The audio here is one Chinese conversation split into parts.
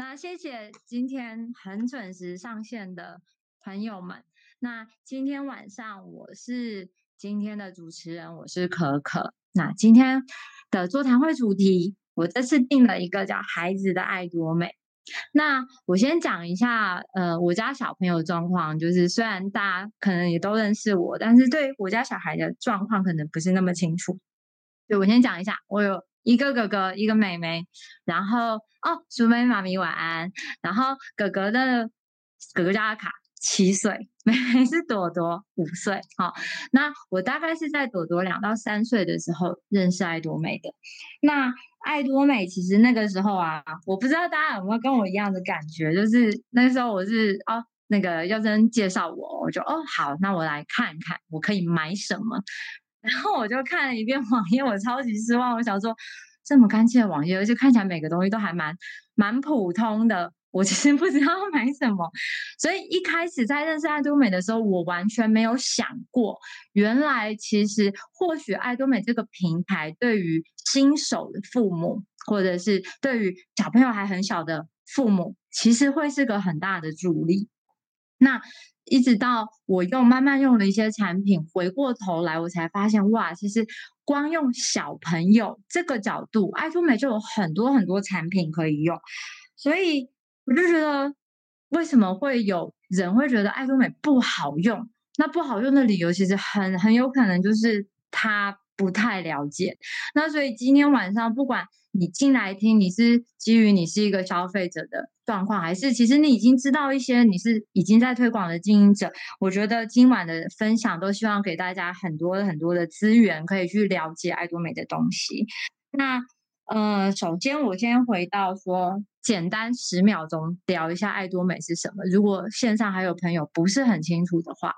那谢谢今天很准时上线的朋友们。那今天晚上我是今天的主持人，我是可可。那今天的座谈会主题，我这次定了一个叫“孩子的爱多美”。那我先讲一下，呃，我家小朋友状况，就是虽然大家可能也都认识我，但是对我家小孩的状况可能不是那么清楚。对，我先讲一下，我有。一个哥哥，一个妹妹，然后哦，淑美妈咪晚安。然后哥哥的哥哥叫阿卡，七岁，妹妹是朵朵，五岁。好、哦，那我大概是在朵朵两到三岁的时候认识爱多美的。那爱多美其实那个时候啊，我不知道大家有没有跟我一样的感觉，就是那时候我是哦，那个耀珍介绍我，我就哦好，那我来看看我可以买什么。然后我就看了一遍网页，我超级失望。我想说，这么干净的网页，而且看起来每个东西都还蛮蛮普通的，我其实不知道买什么。所以一开始在认识爱多美的时候，我完全没有想过，原来其实或许爱多美这个平台对于新手的父母，或者是对于小朋友还很小的父母，其实会是个很大的助力。那。一直到我用慢慢用了一些产品，回过头来我才发现，哇，其实光用小朋友这个角度，爱多美就有很多很多产品可以用。所以我就觉得，为什么会有人会觉得爱多美不好用？那不好用的理由其实很很有可能就是它不太了解。那所以今天晚上不管。你进来听，你是基于你是一个消费者的状况，还是其实你已经知道一些，你是已经在推广的经营者？我觉得今晚的分享都希望给大家很多很多的资源，可以去了解爱多美的东西。那呃，首先我先回到说，简单十秒钟聊一下爱多美是什么。如果线上还有朋友不是很清楚的话，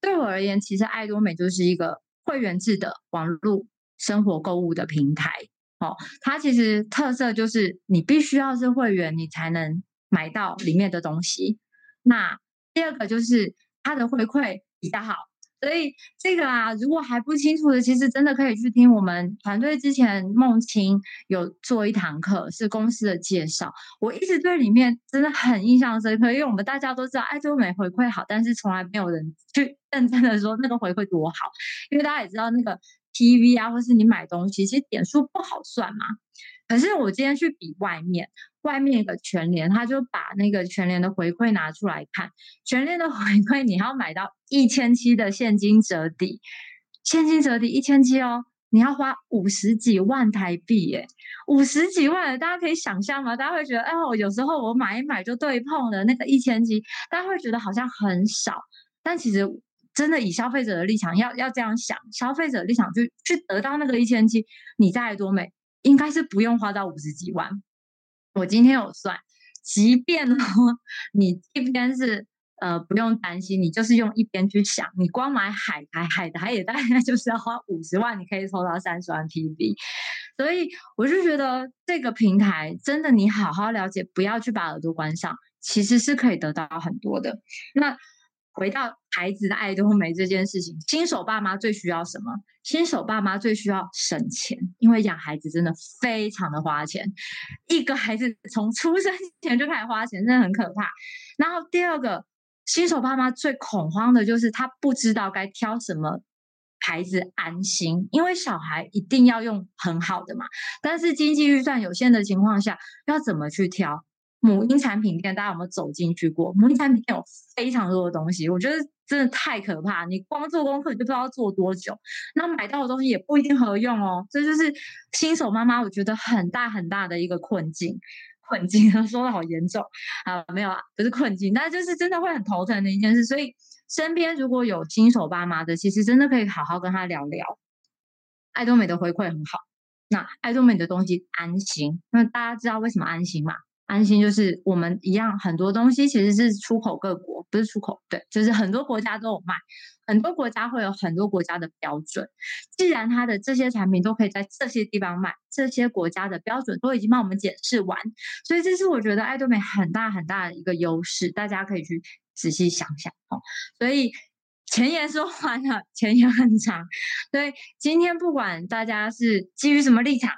对我而言，其实爱多美就是一个会员制的网络生活购物的平台。哦，它其实特色就是你必须要是会员，你才能买到里面的东西。那第二个就是它的回馈比较好，所以这个啊，如果还不清楚的，其实真的可以去听我们团队之前梦清有做一堂课，是公司的介绍。我一直对里面真的很印象深刻，因为我们大家都知道爱多美回馈好，但是从来没有人去 认真的说那个回馈多好，因为大家也知道那个。TV 啊，或是你买东西，其实点数不好算嘛。可是我今天去比外面，外面一个全联，他就把那个全联的回馈拿出来看，全联的 回馈你要买到一千七的现金折抵，现金折抵一千七哦，你要花五十几万台币耶，五十几万，大家可以想象吗？大家会觉得，哎，我有时候我买一买就对碰了那个一千七，大家会觉得好像很少，但其实。真的以消费者的立场要要这样想，消费者的立场就去得到那个一千七，你在爱多美应该是不用花到五十几万。我今天有算，即便呢你一边是呃不用担心，你就是用一边去想，你光买海苔，海苔也大概就是要花五十万，你可以抽到三十万 PB，。所以我就觉得这个平台真的你好好了解，不要去把耳朵关上，其实是可以得到很多的。那。回到孩子的爱多美这件事情，新手爸妈最需要什么？新手爸妈最需要省钱，因为养孩子真的非常的花钱。一个孩子从出生前就开始花钱，真的很可怕。然后第二个，新手爸妈最恐慌的就是他不知道该挑什么孩子安心，因为小孩一定要用很好的嘛。但是经济预算有限的情况下，要怎么去挑？母婴产品店，大家有没有走进去过？母婴产品店有非常多的东西，我觉得真的太可怕。你光做功课你就不知道做多久，那买到的东西也不一定合用哦。这就是新手妈妈我觉得很大很大的一个困境。困境 说的好严重啊，没有啊，不是困境，但就是真的会很头疼的一件事。所以身边如果有新手爸妈的，其实真的可以好好跟他聊聊。爱多美的回馈很好，那爱多美的东西安心。那大家知道为什么安心吗？安心就是我们一样，很多东西其实是出口各国，不是出口，对，就是很多国家都有卖，很多国家会有很多国家的标准。既然它的这些产品都可以在这些地方卖，这些国家的标准都已经帮我们检视完，所以这是我觉得爱多美很大很大的一个优势，大家可以去仔细想想哦。所以前言说完了，前言很长，所以今天不管大家是基于什么立场。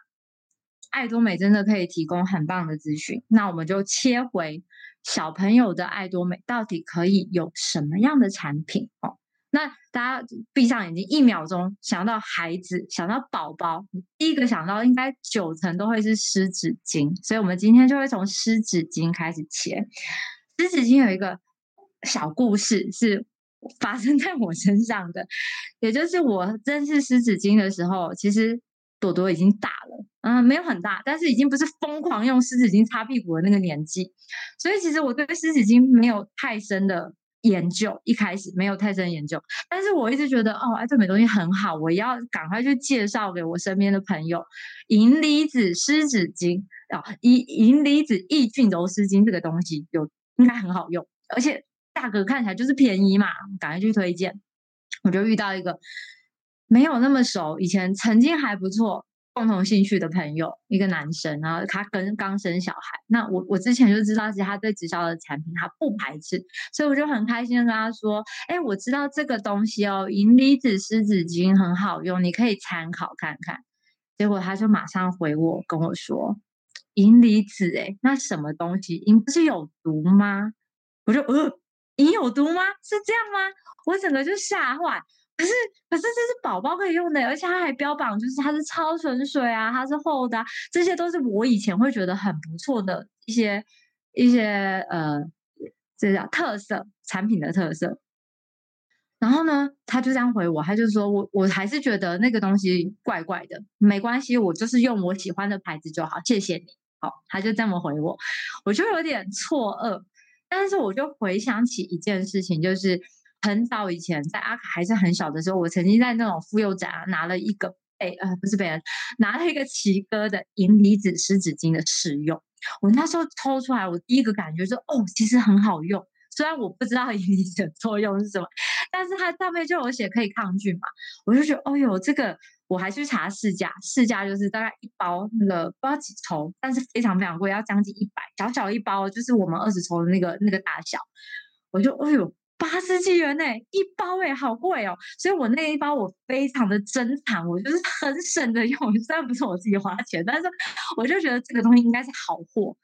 爱多美真的可以提供很棒的资讯。那我们就切回小朋友的爱多美到底可以有什么样的产品哦？那大家闭上眼睛，一秒钟想到孩子，想到宝宝，第一个想到应该九成都会是湿纸巾，所以我们今天就会从湿纸巾开始切。湿纸巾有一个小故事是发生在我身上的，也就是我认识湿纸巾的时候，其实朵朵已经大了，嗯，没有很大，但是已经不是疯狂用湿纸巾擦屁股的那个年纪，所以其实我对湿纸巾没有太深的。研究一开始没有太深研究，但是我一直觉得哦，爱多美东西很好，我要赶快去介绍给我身边的朋友。银离子湿纸巾啊，银银离子抑菌柔湿巾这个东西有应该很好用，而且价格看起来就是便宜嘛，赶快去推荐。我就遇到一个没有那么熟，以前曾经还不错。共同兴趣的朋友，一个男生，然后他跟刚生小孩。那我我之前就知道，其实他对直销的产品他不排斥，所以我就很开心的跟他说：“哎，我知道这个东西哦，银离子湿纸巾很好用，你可以参考看看。”结果他就马上回我跟我说：“银离子，哎，那什么东西？银不是有毒吗？”我就呃，银有毒吗？是这样吗？我整个就吓坏。可是，可是这是宝宝可以用的，而且它还标榜就是它是超纯水啊，它是厚的啊，这些都是我以前会觉得很不错的一些一些呃，这叫特色产品的特色。然后呢，他就这样回我，他就说我我还是觉得那个东西怪怪的，没关系，我就是用我喜欢的牌子就好，谢谢你。好，他就这么回我，我就有点错愕，但是我就回想起一件事情，就是。很早以前，在阿卡还是很小的时候，我曾经在那种妇幼展啊，拿了一个贝呃不是贝恩，拿了一个奇哥的银离子湿纸巾的试用。我那时候抽出来，我第一个感觉是哦，其实很好用。虽然我不知道银离子的作用是什么，但是它上面就有写可以抗菌嘛，我就觉得哦哟，这个我还去查市价，市价就是大概一包那个不知道几抽，但是非常非常贵，要将近一百，小小一包就是我们二十抽的那个那个大小，我就哎哟。八十几元呢，一包哎，好贵哦！所以我那一包我非常的珍藏，我就是很省的用。虽然不是我自己花钱，但是我就觉得这个东西应该是好货。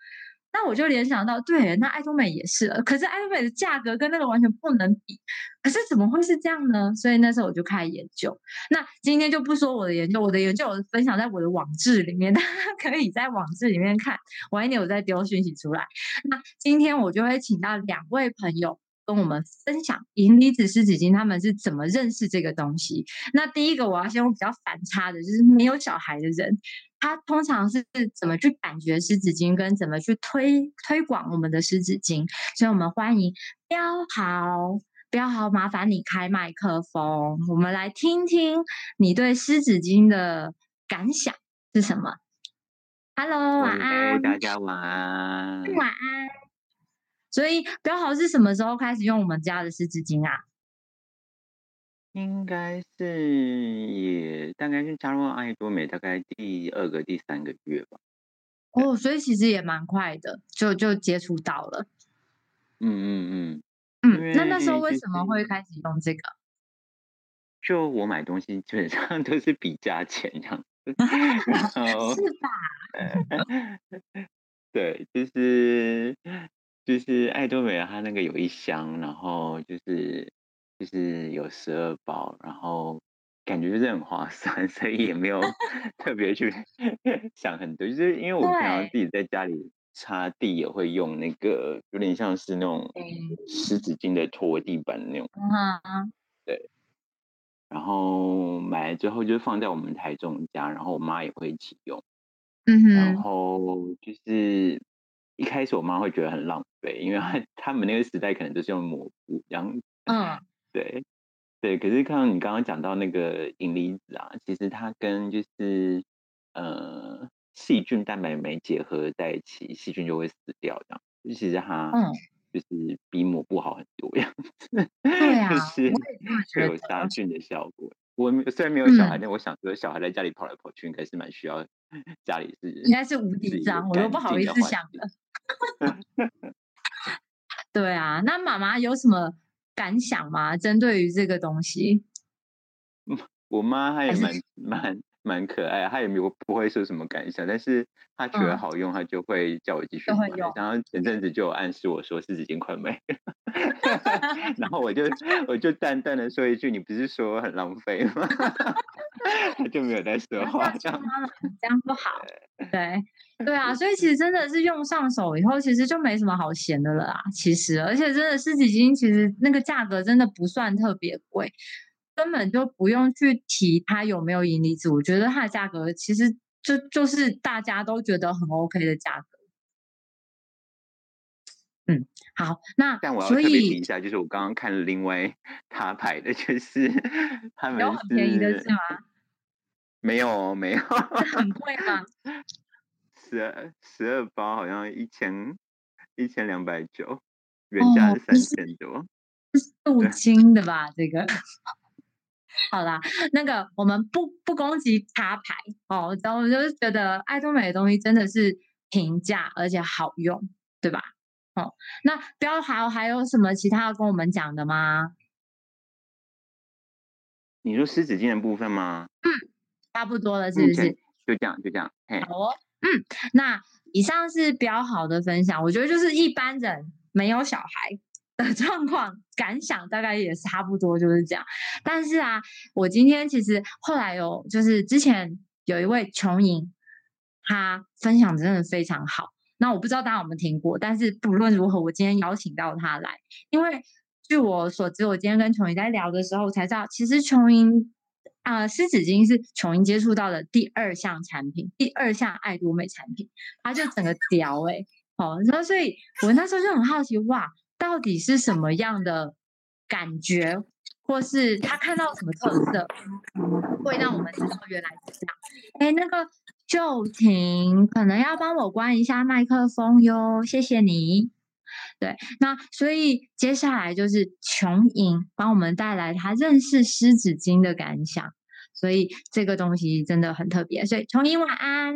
那我就联想到，对，那爱多美也是。可是爱多美的价格跟那个完全不能比。可是怎么会是这样呢？所以那时候我就开始研究。那今天就不说我的研究，我的研究我分享在我的网志里面，大家可以在网志里面看。晚一点我再丢讯息出来。那今天我就会请到两位朋友。跟我们分享银离子湿纸巾，他们是怎么认识这个东西？那第一个我要先用比较反差的，就是没有小孩的人，他通常是怎么去感觉湿纸巾，跟怎么去推推广我们的湿纸巾？所以，我们欢迎标豪，标豪，麻烦你开麦克风，我们来听听你对湿纸巾的感想是什么？Hello，晚安，大家晚安，晚安。所以标豪是什么时候开始用我们家的湿纸巾啊？应该是也大概是加入爱多美大概第二个、第三个月吧。哦，所以其实也蛮快的，就就接触到了。嗯嗯嗯嗯。那那时候为什么会开始用这个？就我买东西基本上都是比价钱这样子。是吧？对，就是。就是爱多美，它那个有一箱，然后就是就是有十二包，然后感觉就是很划算，所以也没有 特别去 想很多。就是因为我平常自己在家里擦地也会用那个，有点像是那种湿纸巾的拖地板那种。嗯，对。然后买了之后就放在我们台中家，然后我妈也会一起用。嗯哼。然后就是。一开始我妈会觉得很浪费，因为他他们那个时代可能都是用抹布这样。嗯，对对。可是看到你刚刚讲到那个银离子啊，其实它跟就是呃细菌蛋白酶结合在一起，细菌就会死掉这样。就其实它嗯就是比抹布好很多样子。对、嗯、啊，就是会有杀菌的效果。我虽然没有小孩，嗯、但我想说小孩在家里跑来跑去，应该是蛮需要家里是应该是无敌脏，我都不好意思想了。对啊，那妈妈有什么感想吗？针对于这个东西，我妈还也蛮蛮蛮可爱，他也没有不会说什么感想，但是他觉得好用，嗯、他就会叫我继续买。然后前阵子就有暗示我说湿纸巾快没了，然后我就我就淡淡的说一句：“你不是说很浪费吗？” 他就没有再说话，这样这样不好。对对啊，所以其实真的是用上手以后，其实就没什么好嫌的了啊。其实，而且真的湿纸巾，其实那个价格真的不算特别贵。根本就不用去提它有没有银离子，我觉得它的价格其实就就是大家都觉得很 OK 的价格。嗯，好，那但我要特别提一下，就是我刚刚看了另外 他牌的，就是 他们有很便宜的是吗？没有没有，很贵吗？十二十二包好像一千一千两百九，原价是三千多，哦、是镀金的吧？这个。好啦，那个我们不不攻击插牌哦，然后我就是觉得爱多美的东西真的是平价而且好用，对吧？哦，那标豪还有什么其他要跟我们讲的吗？你说湿纸巾的部分吗？嗯，差不多了，是不是？就这样，就这样。好哦，嗯，那以上是标豪的分享，我觉得就是一般人没有小孩。的 状况感想大概也差不多就是这样，但是啊，我今天其实后来有就是之前有一位琼莹，他分享真的非常好。那我不知道大家有没有听过，但是不论如何，我今天邀请到他来，因为据我所知，我今天跟琼莹在聊的时候才知道，其实琼莹啊，湿纸巾是琼莹接触到的第二项产品，第二项爱多美产品，他就整个屌哎、好，然后所以我那时候就很好奇哇。到底是什么样的感觉，或是他看到什么特色，会让我们知道原来是这样？哎，那个就停可能要帮我关一下麦克风哟，谢谢你。对，那所以接下来就是琼莹帮我们带来他认识湿纸巾的感想，所以这个东西真的很特别。所以琼莹晚安，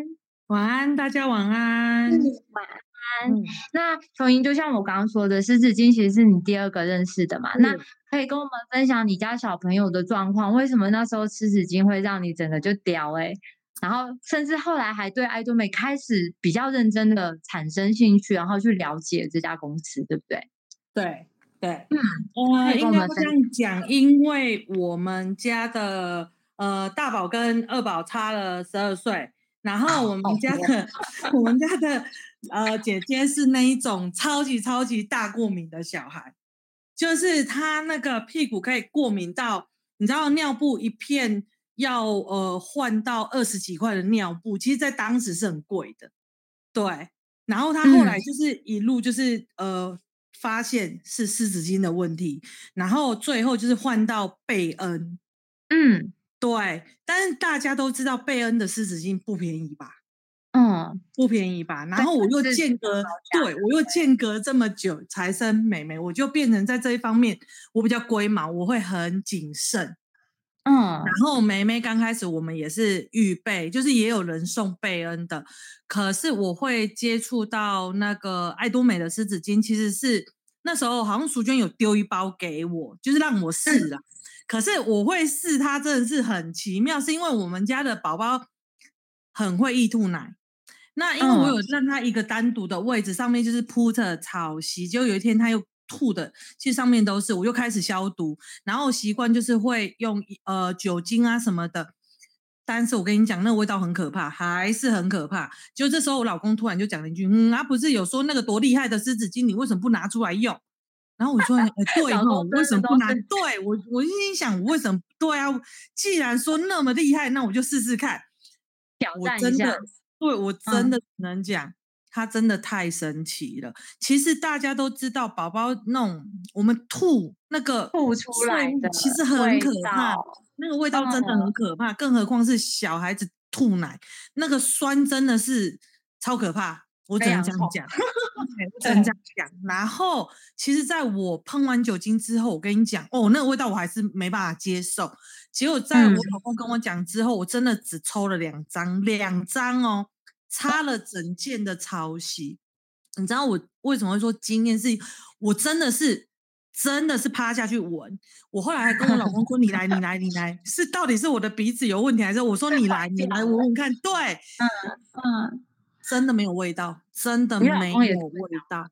晚安，大家晚安，晚安。嗯、那琼英就像我刚刚说的，湿纸巾其实是你第二个认识的嘛？嗯、那可以跟我们分享你家小朋友的状况，为什么那时候湿纸巾会让你整个就屌哎、欸？然后甚至后来还对爱多美开始比较认真的产生兴趣，然后去了解这家公司，对不对？对对，嗯，呃，应该这样讲，因为我们家的呃大宝跟二宝差了十二岁，然后我们家的、哦、我们家的。呃，姐姐是那一种超级超级大过敏的小孩，就是她那个屁股可以过敏到，你知道尿布一片要呃换到二十几块的尿布，其实在当时是很贵的，对。然后她后来就是一路就是、嗯、呃发现是湿纸巾的问题，然后最后就是换到贝恩，嗯，对。但是大家都知道贝恩的湿纸巾不便宜吧？嗯，不便宜吧？然后我又间隔，对，我又间隔这么久才生妹妹，我就变成在这一方面我比较龟毛，我会很谨慎。嗯，然后妹妹刚开始我们也是预备，就是也有人送贝恩的，可是我会接触到那个爱多美的湿纸巾，其实是那时候好像淑娟有丢一包给我，就是让我试啊。可是我会试它真的是很奇妙，是因为我们家的宝宝很会易吐奶。那因为我有让他一个单独的位置，上面就是铺着草席，就有一天他又吐的，其实上面都是，我又开始消毒，然后习惯就是会用呃酒精啊什么的，但是我跟你讲，那个味道很可怕，还是很可怕。就这时候我老公突然就讲了一句，嗯，啊不是有说那个多厉害的湿纸巾，你为什么不拿出来用？然后我说，哎、欸，对哦，为什么不拿？对我，我心想，我为什么？对啊，既然说那么厉害，那我就试试看，挑战一下。对，我真的能讲，它、嗯、真的太神奇了。其实大家都知道，宝宝那种我们吐那个吐出来的，其实很可怕，那个味道真的很可怕。嗯、更何况是小孩子吐奶，那个酸真的是超可怕。我只能这样讲，我只能这样讲。然后，其实在我喷完酒精之后，我跟你讲，哦，那个味道我还是没办法接受。结果在我老公跟我讲之后，嗯、我真的只抽了两张，两张哦，擦了整件的潮汐。你知道我为什么会说经验？是我真的是真的是趴下去闻。我后来还跟我老公说：“你来，你来，你来，是到底是我的鼻子有问题，还是我说你来，你来 闻闻看？”对，嗯嗯，真的没有味道，真的没有味道。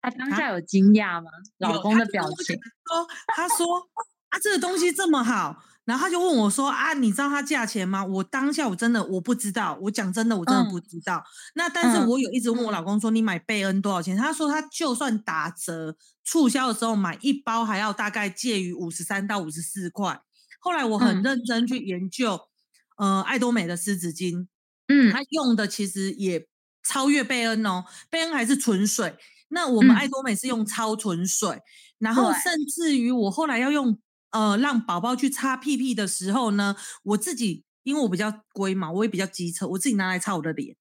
他当下有惊讶吗？老公的表情说：“他说啊，这个东西这么好。”然后他就问我说：“啊，你知道它价钱吗？”我当下我真的我不知道，我讲真的我真的不知道。嗯、那但是我有一直问我老公说：“你买贝恩多少钱？”他说：“他就算打折促销的时候买一包还要大概介于五十三到五十四块。”后来我很认真去研究，嗯、呃，爱多美的湿纸巾，嗯，它用的其实也超越贝恩哦，贝恩还是纯水，那我们爱多美是用超纯水，嗯、然后甚至于我后来要用。呃，让宝宝去擦屁屁的时候呢，我自己因为我比较龟毛，我也比较机车，我自己拿来擦我的脸。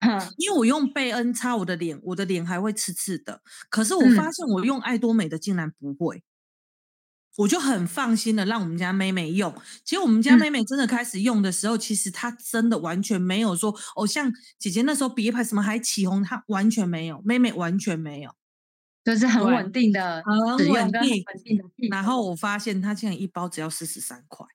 嗯，因为我用贝恩擦我的脸，我的脸还会刺刺的。可是我发现我用爱多美的竟然不会，嗯、我就很放心的让我们家妹妹用。其实我们家妹妹真的开始用的时候，嗯、其实她真的完全没有说哦，像姐姐那时候别牌什么还起红，她完全没有，妹妹完全没有。就是很稳定的，很稳定，稳定的。然后我发现它竟然一包只要四十三块。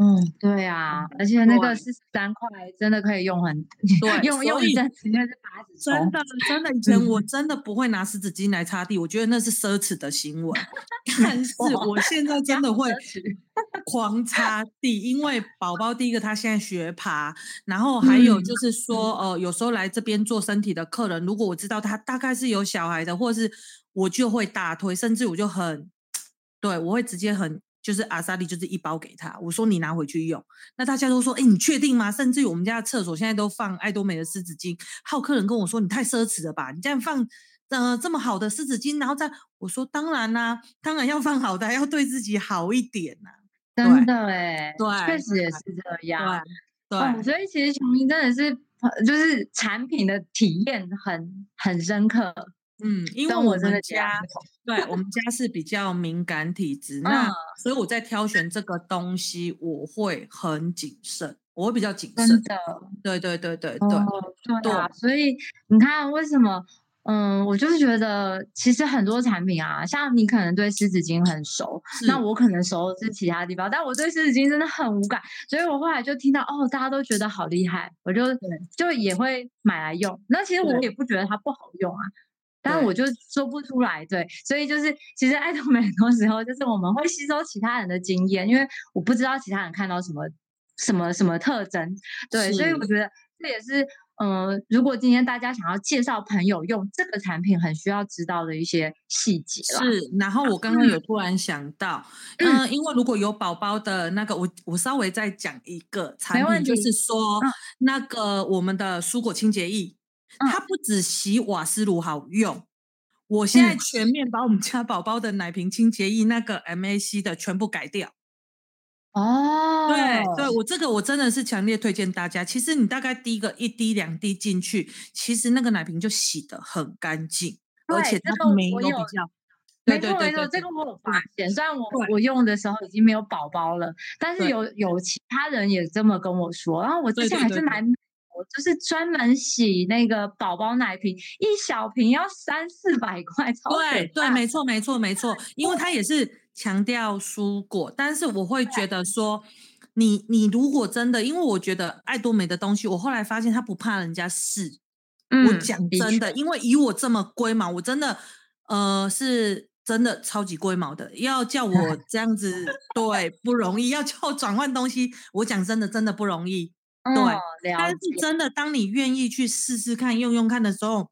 嗯，对啊，而且那个四十三块真的可以用很，对，用用一阵子那是八十。真的真的，以前我真的不会拿湿纸巾来擦地，我觉得那是奢侈的行为。但是我现在真的会 狂擦地，因为宝宝第一个他现在学爬，然后还有就是说，呃，有时候来这边做身体的客人，如果我知道他大概是有小孩的，或是我就会大推，甚至我就很，对我会直接很。就是阿萨利，就是一包给他。我说你拿回去用，那大家都说，哎、欸，你确定吗？甚至于我们家的厕所现在都放爱多美的湿纸巾。还有客人跟我说，你太奢侈了吧？你这样放呃这么好的湿纸巾，然后再我说当然啦、啊，当然要放好的，要对自己好一点呐、啊。真的哎，对，确实也是这样。对，对对所以其实琼英真的是，就是产品的体验很很深刻。嗯，因为我们家，对我们家是比较敏感体质，那所以我在挑选这个东西，我会很谨慎，我会比较谨慎。的，对对对对对，对啊。所以你看，为什么？嗯，我就是觉得，其实很多产品啊，像你可能对湿纸巾很熟，那我可能熟的是其他地方，但我对湿纸巾真的很无感，所以我后来就听到哦，大家都觉得好厉害，我就就也会买来用。那其实我也不觉得它不好用啊。但我就说不出来，对，所以就是其实爱多美很多时候就是我们会吸收其他人的经验，因为我不知道其他人看到什么什么什么特征，对，所以我觉得这也是嗯、呃，如果今天大家想要介绍朋友用这个产品，很需要知道的一些细节了。是，然后。我刚刚有突然想到，嗯、呃，因为如果有宝宝的那个，我我稍微再讲一个产品，就是说、嗯、那个我们的蔬果清洁液。它不止洗瓦斯炉好用，我现在全面把我们家宝宝的奶瓶清洁液那个 MAC 的全部改掉。哦，对对，我这个我真的是强烈推荐大家。其实你大概滴个一滴两滴进去，其实那个奶瓶就洗得很干净，而且它没有比较。没错没错，这个我有发现。虽然我我用的时候已经没有宝宝了，但是有有其他人也这么跟我说。然后我之前还是买。我就是专门洗那个宝宝奶瓶，一小瓶要三四百块，超对对，没错没错没错，因为它也是强调蔬果，但是我会觉得说，你你如果真的，因为我觉得爱多美的东西，我后来发现他不怕人家试，嗯、我讲真的，因为以我这么龟毛，我真的呃是真的超级龟毛的，要叫我这样子对不容易，要叫我转换东西，我讲真的真的不容易。对，但是真的，当你愿意去试试看、用用看的时候，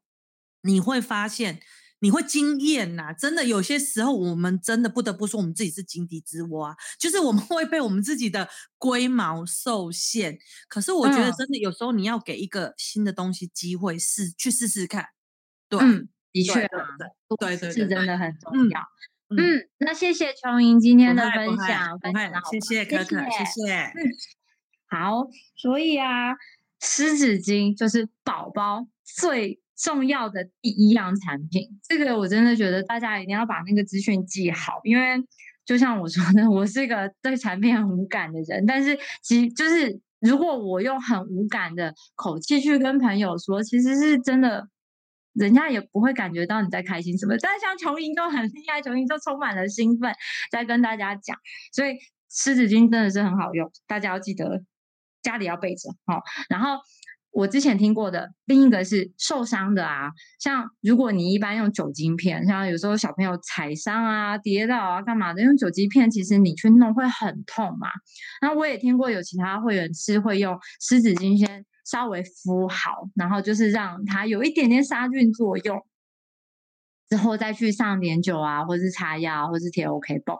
你会发现，你会惊艳呐！真的，有些时候我们真的不得不说，我们自己是井底之蛙，就是我们 会被我们自己的龟毛受限。可是我觉得，真的有时候你要给一个新的东西机会试，去试试看。对，嗯、的确，对对是真的很重要。嗯，嗯，那谢谢琼英今天的分享，分享谢谢可可，谢谢。嗯好，所以啊，湿纸巾就是宝宝最重要的第一样产品。这个我真的觉得大家一定要把那个资讯记好，因为就像我说的，我是一个对产品很无感的人。但是其实就是，如果我用很无感的口气去跟朋友说，其实是真的人家也不会感觉到你在开心什么。但是像琼莹都很厉害，琼莹都充满了兴奋在跟大家讲，所以湿纸巾真的是很好用，大家要记得家里要备着哦。然后。我之前听过的另一个是受伤的啊，像如果你一般用酒精片，像有时候小朋友踩伤啊、跌倒啊、干嘛的，用酒精片，其实你去弄会很痛嘛。那我也听过有其他会员是会用湿纸巾先稍微敷好，然后就是让它有一点点杀菌作用，之后再去上碘酒啊，或是擦药，或是贴 OK 绷。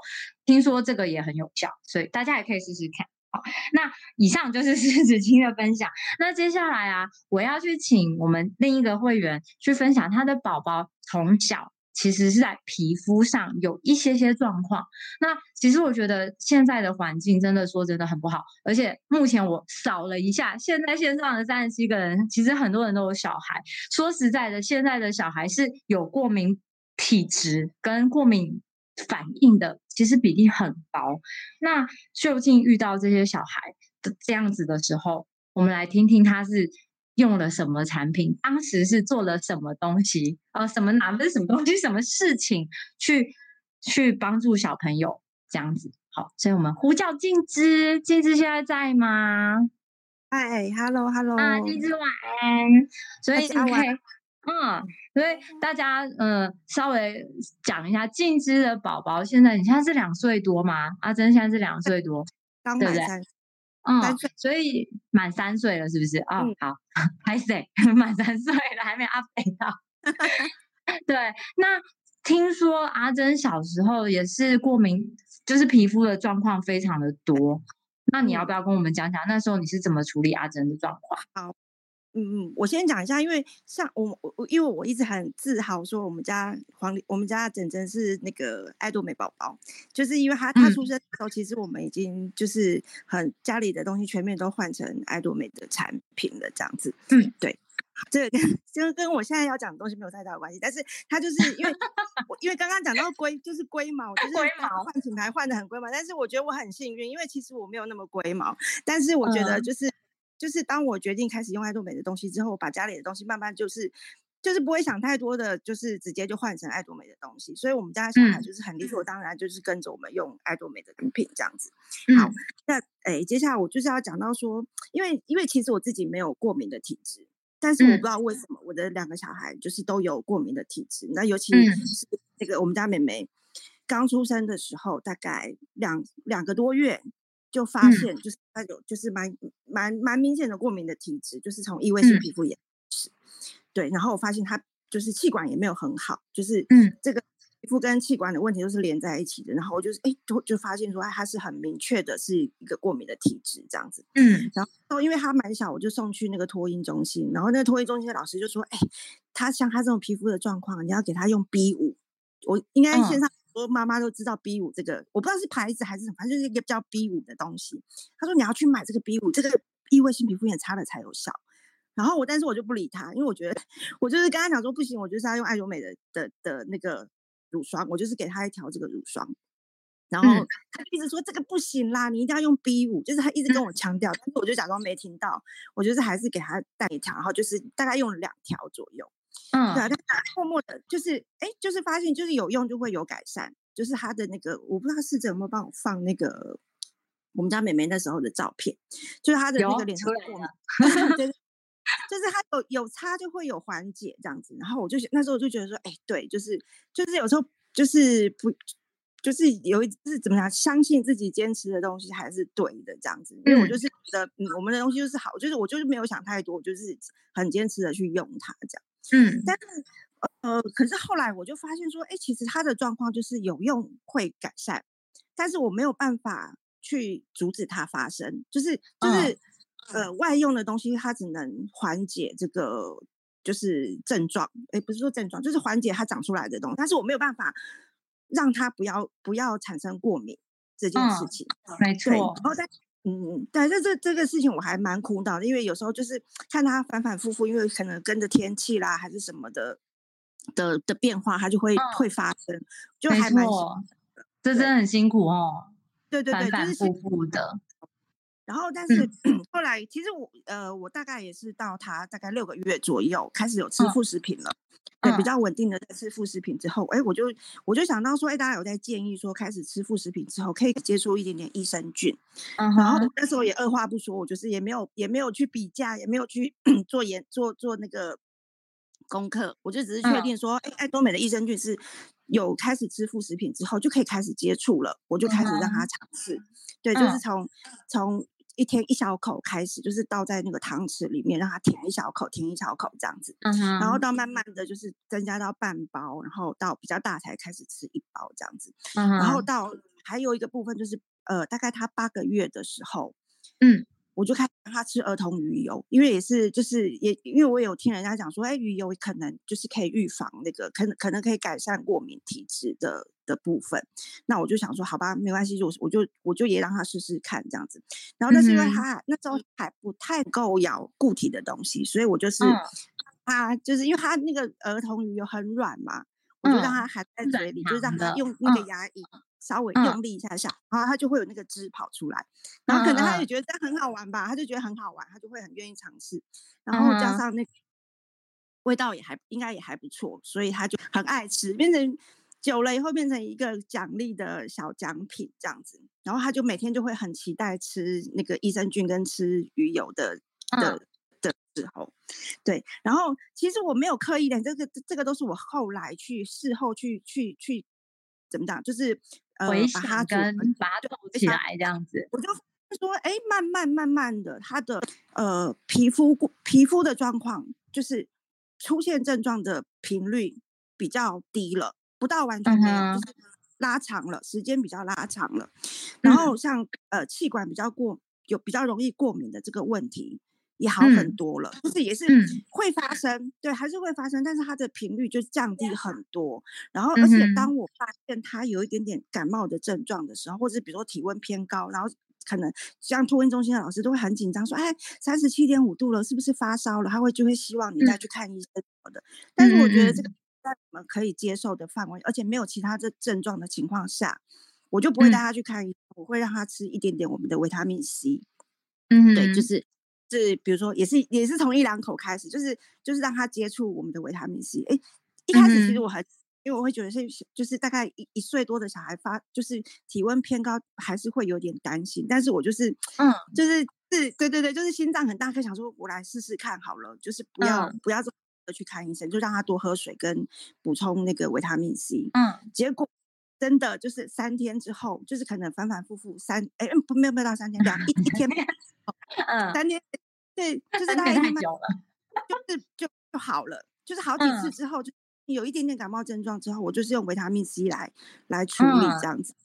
听说这个也很有效，所以大家也可以试试看。好，那以上就是湿纸巾的分享。那接下来啊，我要去请我们另一个会员去分享他的宝宝从小其实是在皮肤上有一些些状况。那其实我觉得现在的环境真的说真的很不好，而且目前我扫了一下，现在线上的三十七个人，其实很多人都有小孩。说实在的，现在的小孩是有过敏体质跟过敏。反应的其实比例很高，那究竟遇到这些小孩的这样子的时候，我们来听听他是用了什么产品，当时是做了什么东西，呃，什么拿的什么东西，什么事情去去帮助小朋友这样子。好，所以我们呼叫静之，静之现在在吗？嗨，Hello，Hello，啊，静之晚安。所以 OK。嗯，所以大家嗯，稍微讲一下静芝的宝宝，现在你现在是两岁多吗？阿珍现在是两岁多，刚满三，嗯，所以满三岁了，是不是？哦，嗯、好，还谁 满三岁了，还没 update 到。对，那听说阿珍小时候也是过敏，就是皮肤的状况非常的多。那你要不要跟我们讲讲那时候你是怎么处理阿珍的状况？好。嗯嗯，我先讲一下，因为像我我因为我一直很自豪说我们家黄我们家珍珍是那个爱多美宝宝，就是因为他他出生的时候，其实我们已经就是很家里的东西全面都换成爱多美的产品了，这样子。嗯，对，这个跟跟 跟我现在要讲的东西没有太大的关系，但是他就是因为 我因为刚刚讲到龟就是龟毛，就是龟毛换品牌换的很龟毛，但是我觉得我很幸运，因为其实我没有那么龟毛，但是我觉得就是。嗯就是当我决定开始用爱多美的东西之后，我把家里的东西慢慢就是，就是不会想太多的，就是直接就换成爱多美的东西。所以，我们家的小孩就是很理所当然，就是跟着我们用爱多美的产品这样子。好，那诶，接下来我就是要讲到说，因为因为其实我自己没有过敏的体质，但是我不知道为什么我的两个小孩就是都有过敏的体质。那尤其是那个我们家妹妹刚出生的时候，大概两两个多月。就发现，就是他有，就是蛮蛮蛮明显的过敏的体质，就是从异位性皮肤炎是、嗯，对。然后我发现他就是气管也没有很好，就是嗯，这个皮肤跟气管的问题都是连在一起的。然后我就是哎，就就发现说，他是很明确的是一个过敏的体质这样子。嗯，然后因为他蛮小，我就送去那个托婴中心，然后那个托婴中心的老师就说，哎，他像他这种皮肤的状况，你要给他用 B 五，我应该线上。说妈妈都知道 B 五这个，我不知道是牌子还是什么，反正就是一个叫 B 五的东西。他说你要去买这个 B 五，这个异位性皮肤炎擦了才有效。然后我，但是我就不理他，因为我觉得我就是跟他讲说不行，我就是要用爱柔美的的的那个乳霜，我就是给他一条这个乳霜。然后他一直说这个不行啦，你一定要用 B 五，就是他一直跟我强调，但是我就假装没听到，我就是还是给他带一条，然后就是大概用了两条左右。嗯，对啊，他默默的，就是，哎，就是发现，就是有用就会有改善，就是他的那个，我不知道试着有没有帮我放那个我们家妹妹那时候的照片，就是她的那个脸上过敏，就是就是他有有擦就会有缓解这样子，然后我就那时候我就觉得说，哎，对，就是就是有时候就是不就是有一次怎么样，相信自己坚持的东西还是对的这样子，因为我就是觉得，嗯，我们的东西就是好，就是我就是没有想太多，我就是很坚持的去用它这样。嗯，但是呃，可是后来我就发现说，哎，其实他的状况就是有用会改善，但是我没有办法去阻止它发生，就是就是、哦、呃，外用的东西它只能缓解这个就是症状，哎，不是说症状，就是缓解它长出来的东西，但是我没有办法让它不要不要产生过敏这件事情，哦、没错。然后在嗯，但是这这个事情我还蛮苦恼的，因为有时候就是看他反反复复，因为可能跟着天气啦，还是什么的的的变化，它就会、嗯、会发生，就还蛮，这真的很辛苦哦。对对对，反反复复的。然后但是、嗯、后来其实我呃我大概也是到他大概六个月左右开始有吃副食品了。嗯对，比较稳定的在吃副食品之后，哎，我就我就想到说，哎，大家有在建议说，开始吃副食品之后，可以接触一点点益生菌。嗯，然后那时候也二话不说，我就是也没有也没有去比价，也没有去做研做做那个功课，我就只是确定说，哎，爱多美的益生菌是有开始吃副食品之后就可以开始接触了，我就开始让他尝试。对，就是从从。一天一小口开始，就是倒在那个汤匙里面，让它舔一小口，舔一小口这样子。嗯哼。然后到慢慢的就是增加到半包，然后到比较大才开始吃一包这样子。嗯哼。然后到还有一个部分就是，呃，大概他八个月的时候，嗯。我就开始让他吃儿童鱼油，因为也是就是也因为我有听人家讲说，哎，鱼油可能就是可以预防那个，可能可能可以改善过敏体质的的部分。那我就想说，好吧，没关系，我我就我就也让他试试看这样子。然后但是因为他、嗯、那时候还不太够咬固体的东西，所以我就是、嗯、他就是因为他那个儿童鱼油很软嘛，我就让他含在嘴里，嗯、就让他用那个牙龈。嗯稍微用力一下下，然后他就会有那个汁跑出来，然后可能他也觉得这样很好玩吧，他就觉得很好玩，他就会很愿意尝试，然后加上那个味道也还应该也还不错，所以他就很爱吃，变成久了以后变成一个奖励的小奖品这样子，然后他就每天就会很期待吃那个益生菌跟吃鱼油的的的时候，对，然后其实我没有刻意的，这个这个都是我后来去事后去去去怎么讲，就是。呃，把它跟把它动起来这样子，我就说，哎，慢慢慢慢的，他的呃皮肤皮肤的状况就是出现症状的频率比较低了，不到完全没有，嗯、就是拉长了，时间比较拉长了。然后像呃气管比较过有比较容易过敏的这个问题。也好很多了，嗯、就是也是会发生，嗯、对，还是会发生，但是它的频率就降低很多。然后，而且当我发现他有一点点感冒的症状的时候，或者是比如说体温偏高，然后可能像托婴中心的老师都会很紧张，说：“哎，三十七点五度了，是不是发烧了？”他会就会希望你再去看医生什么的。嗯、但是我觉得这个在我们可以接受的范围，而且没有其他这症状的情况下，我就不会带他去看医生，嗯、我会让他吃一点点我们的维他命 C。嗯，对，就是。是，比如说，也是也是从一两口开始，就是就是让他接触我们的维他命 C。哎，一开始其实我还、嗯、因为我会觉得是就是大概一一岁多的小孩发就是体温偏高，还是会有点担心。但是我就是嗯，就是是，对对对，就是心脏很大，可以想说我来试试看好了，就是不要、嗯、不要这么去看医生，就让他多喝水跟补充那个维他命 C。嗯，结果真的就是三天之后，就是可能反反复复三哎不没有没有到三天两一一天。嗯，三天，对，就是他慢慢，就。是就就好了，就是好几次之后，就有一点点感冒症状之后，我就是用维他命 C 来来处理这样子，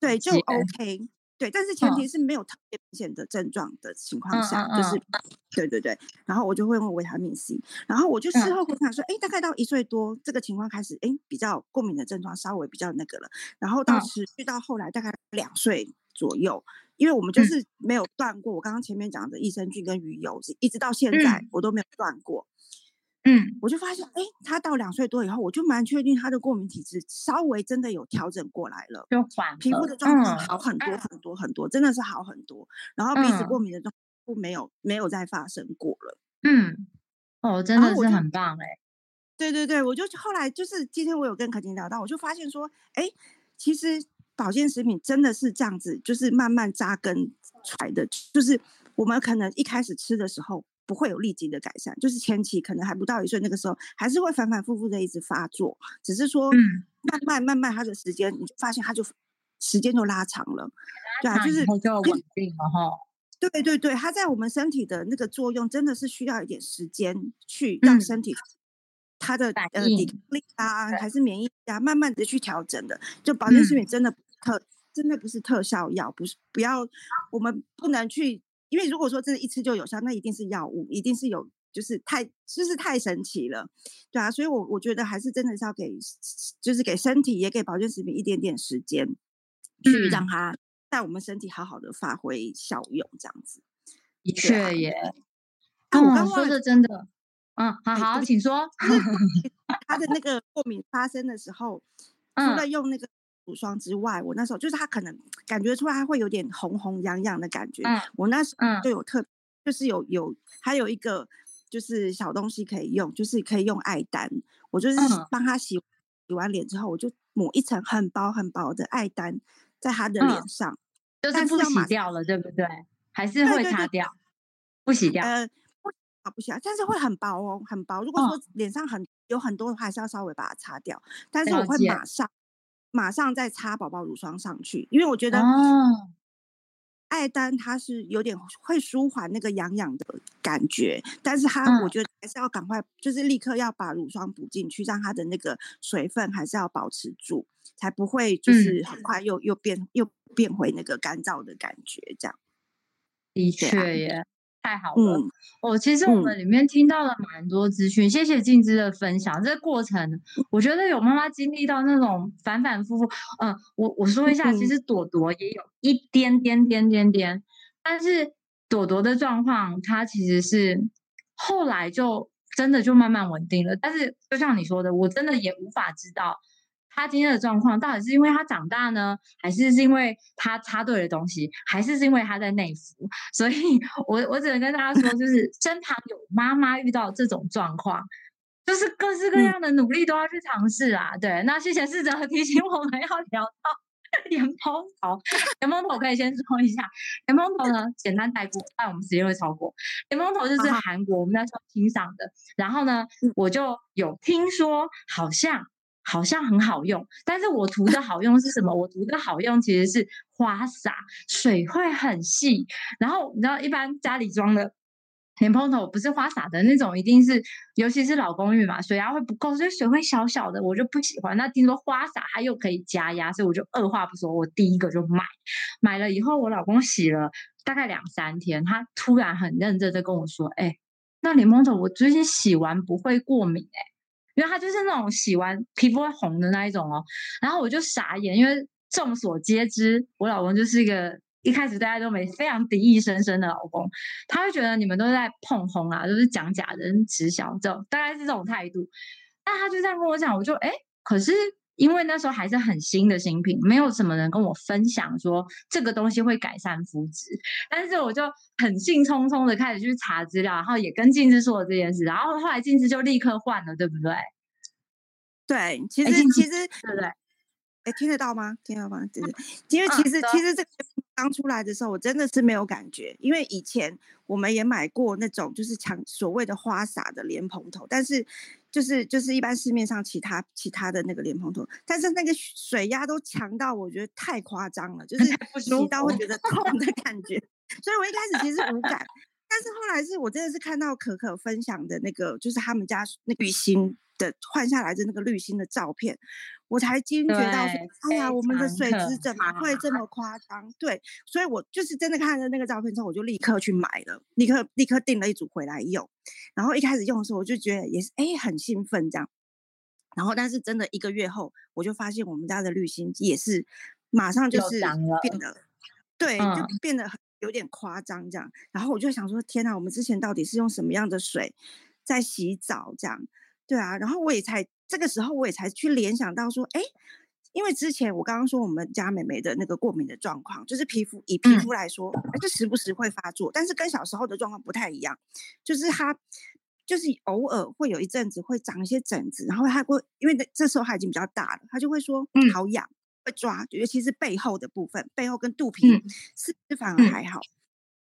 对，就 OK，对，但是前提是没有特别明显的症状的情况下，就是，对对对，然后我就会用维他命 C，然后我就事后会看说，哎，大概到一岁多这个情况开始，哎，比较过敏的症状稍微比较那个了，然后到持续到后来大概两岁左右。因为我们就是没有断过，我刚刚前面讲的益生菌跟鱼油，一直到现在我都没有断过。嗯，我就发现，哎，他到两岁多以后，我就蛮确定他的过敏体质稍微真的有调整过来了，就缓，皮肤的状况好很多很多很多，真的是好很多。然后鼻子过敏的状况没有没有再发生过了。嗯，哦，真的是很棒哎。对对对，我就后来就是今天我有跟可婷聊到，我就发现说，哎，其实。保健食品真的是这样子，就是慢慢扎根出来的。就是我们可能一开始吃的时候不会有立即的改善，就是前期可能还不到一岁那个时候，还是会反反复复的一直发作。只是说，慢慢慢慢它的时间，你就发现它就时间就拉长了。对啊，就是就稳定了哈。对对对，它在我们身体的那个作用，真的是需要一点时间去让身体。它的呃抵抗力啊，还是免疫力啊，慢慢的去调整的。就保健食品真的特，嗯、真的不是特效药，不是不要，我们不能去，因为如果说真的一吃就有效，那一定是药物，一定是有，就是太就是太神奇了，对啊。所以我我觉得还是真的是要给，就是给身体也给保健食品一点点时间，嗯、去让它在我们身体好好的发挥效用，这样子。的确耶，啊，我刚说的真的。嗯，好好，请说。他的那个过敏发生的时候，除了用那个乳霜之外，我那时候就是它可能感觉出来它会有点红红痒痒的感觉。嗯，我那时候就有特，就是有有还有一个就是小东西可以用，就是可以用艾丹，我就是帮他洗洗完脸之后，我就抹一层很薄很薄的艾丹在他的脸上，就是不洗掉了，对不对？还是会擦掉？不洗掉？呃，不啊不洗啊，但是会很薄哦，很薄。如果说脸上很有很多的话，还是要稍微把它擦掉。但是我会马上。马上再擦宝宝乳霜上去，因为我觉得艾丹它是有点会舒缓那个痒痒的感觉，但是它我觉得还是要赶快，就是立刻要把乳霜补进去，让它的那个水分还是要保持住，才不会就是很快又又变又变回那个干燥的感觉，这样。的确耶。太好了，嗯、哦，其实我们里面听到了蛮多资讯，嗯、谢谢静芝的分享。这个过程，我觉得有妈妈经历到那种反反复复。嗯、呃，我我说一下，其实朵朵也有一点点点点点，但是朵朵的状况，她其实是后来就真的就慢慢稳定了。但是就像你说的，我真的也无法知道。他今天的状况到底是因为他长大呢，还是是因为他插对了东西，还是是因为他在内服？所以我我只能跟大家说，就是身旁有妈妈遇到这种状况，就是各式各样的努力都要去尝试啊。对，那谢谢试着提醒我们要聊到莲蓬头。莲蓬头可以先说一下，莲蓬头呢简单带过，但我们时间会超过。莲蓬头就是韩国我们那时候欣赏的，然后呢，我就有听说好像。好像很好用，但是我涂的好用是什么？我涂的好用其实是花洒，水会很细。然后你知道，一般家里装的莲蓬头不是花洒的那种，一定是，尤其是老公寓嘛，水压会不够，所以水会小小的，我就不喜欢。那听说花洒它又可以加压，所以我就二话不说，我第一个就买。买了以后，我老公洗了大概两三天，他突然很认真的跟我说：“哎，那莲蓬头我最近洗完不会过敏哎。”因为他就是那种洗完皮肤会红的那一种哦，然后我就傻眼，因为众所皆知，我老公就是一个一开始大家都没非常敌意深深的老公，他会觉得你们都在捧红啊，都是讲假人直销这种，大概是这种态度。但他就这样跟我讲，我就哎，可是。因为那时候还是很新的新品，没有什么人跟我分享说这个东西会改善肤质，但是我就很兴冲冲的开始去查资料，然后也跟静之说了这件事，然后后来静之就立刻换了，对不对？对，其实其实对不对？哎，听得到吗？听得到吗？对对，因为其实其实这个刚出来的时候，我真的是没有感觉，因为以前我们也买过那种就是强所谓的花洒的莲蓬头，但是。就是就是一般市面上其他其他的那个莲蓬头，但是那个水压都强到我觉得太夸张了，就 是洗到会觉得痛的感觉。所以我一开始其实无感，但是后来是我真的是看到可可分享的那个，就是他们家那个滤芯的换下来的那个滤芯的照片。我才惊觉到说，哎呀，我们的水质怎么会这么夸张？对，所以我就是真的看了那个照片之后，我就立刻去买了，立刻立刻订了一组回来用。然后一开始用的时候，我就觉得也是哎很兴奋这样。然后但是真的一个月后，我就发现我们家的滤芯也是马上就是变得，对，就变得很有点夸张这样。然后我就想说，天哪，我们之前到底是用什么样的水在洗澡这样？对啊，然后我也才。这个时候我也才去联想到说，哎，因为之前我刚刚说我们家妹妹的那个过敏的状况，就是皮肤以皮肤来说，还是时不时会发作，但是跟小时候的状况不太一样，就是她就是偶尔会有一阵子会长一些疹子，然后她会因为这时候她已经比较大了，她就会说嗯。好痒，会抓，尤其是背后的部分，背后跟肚皮是反而还好，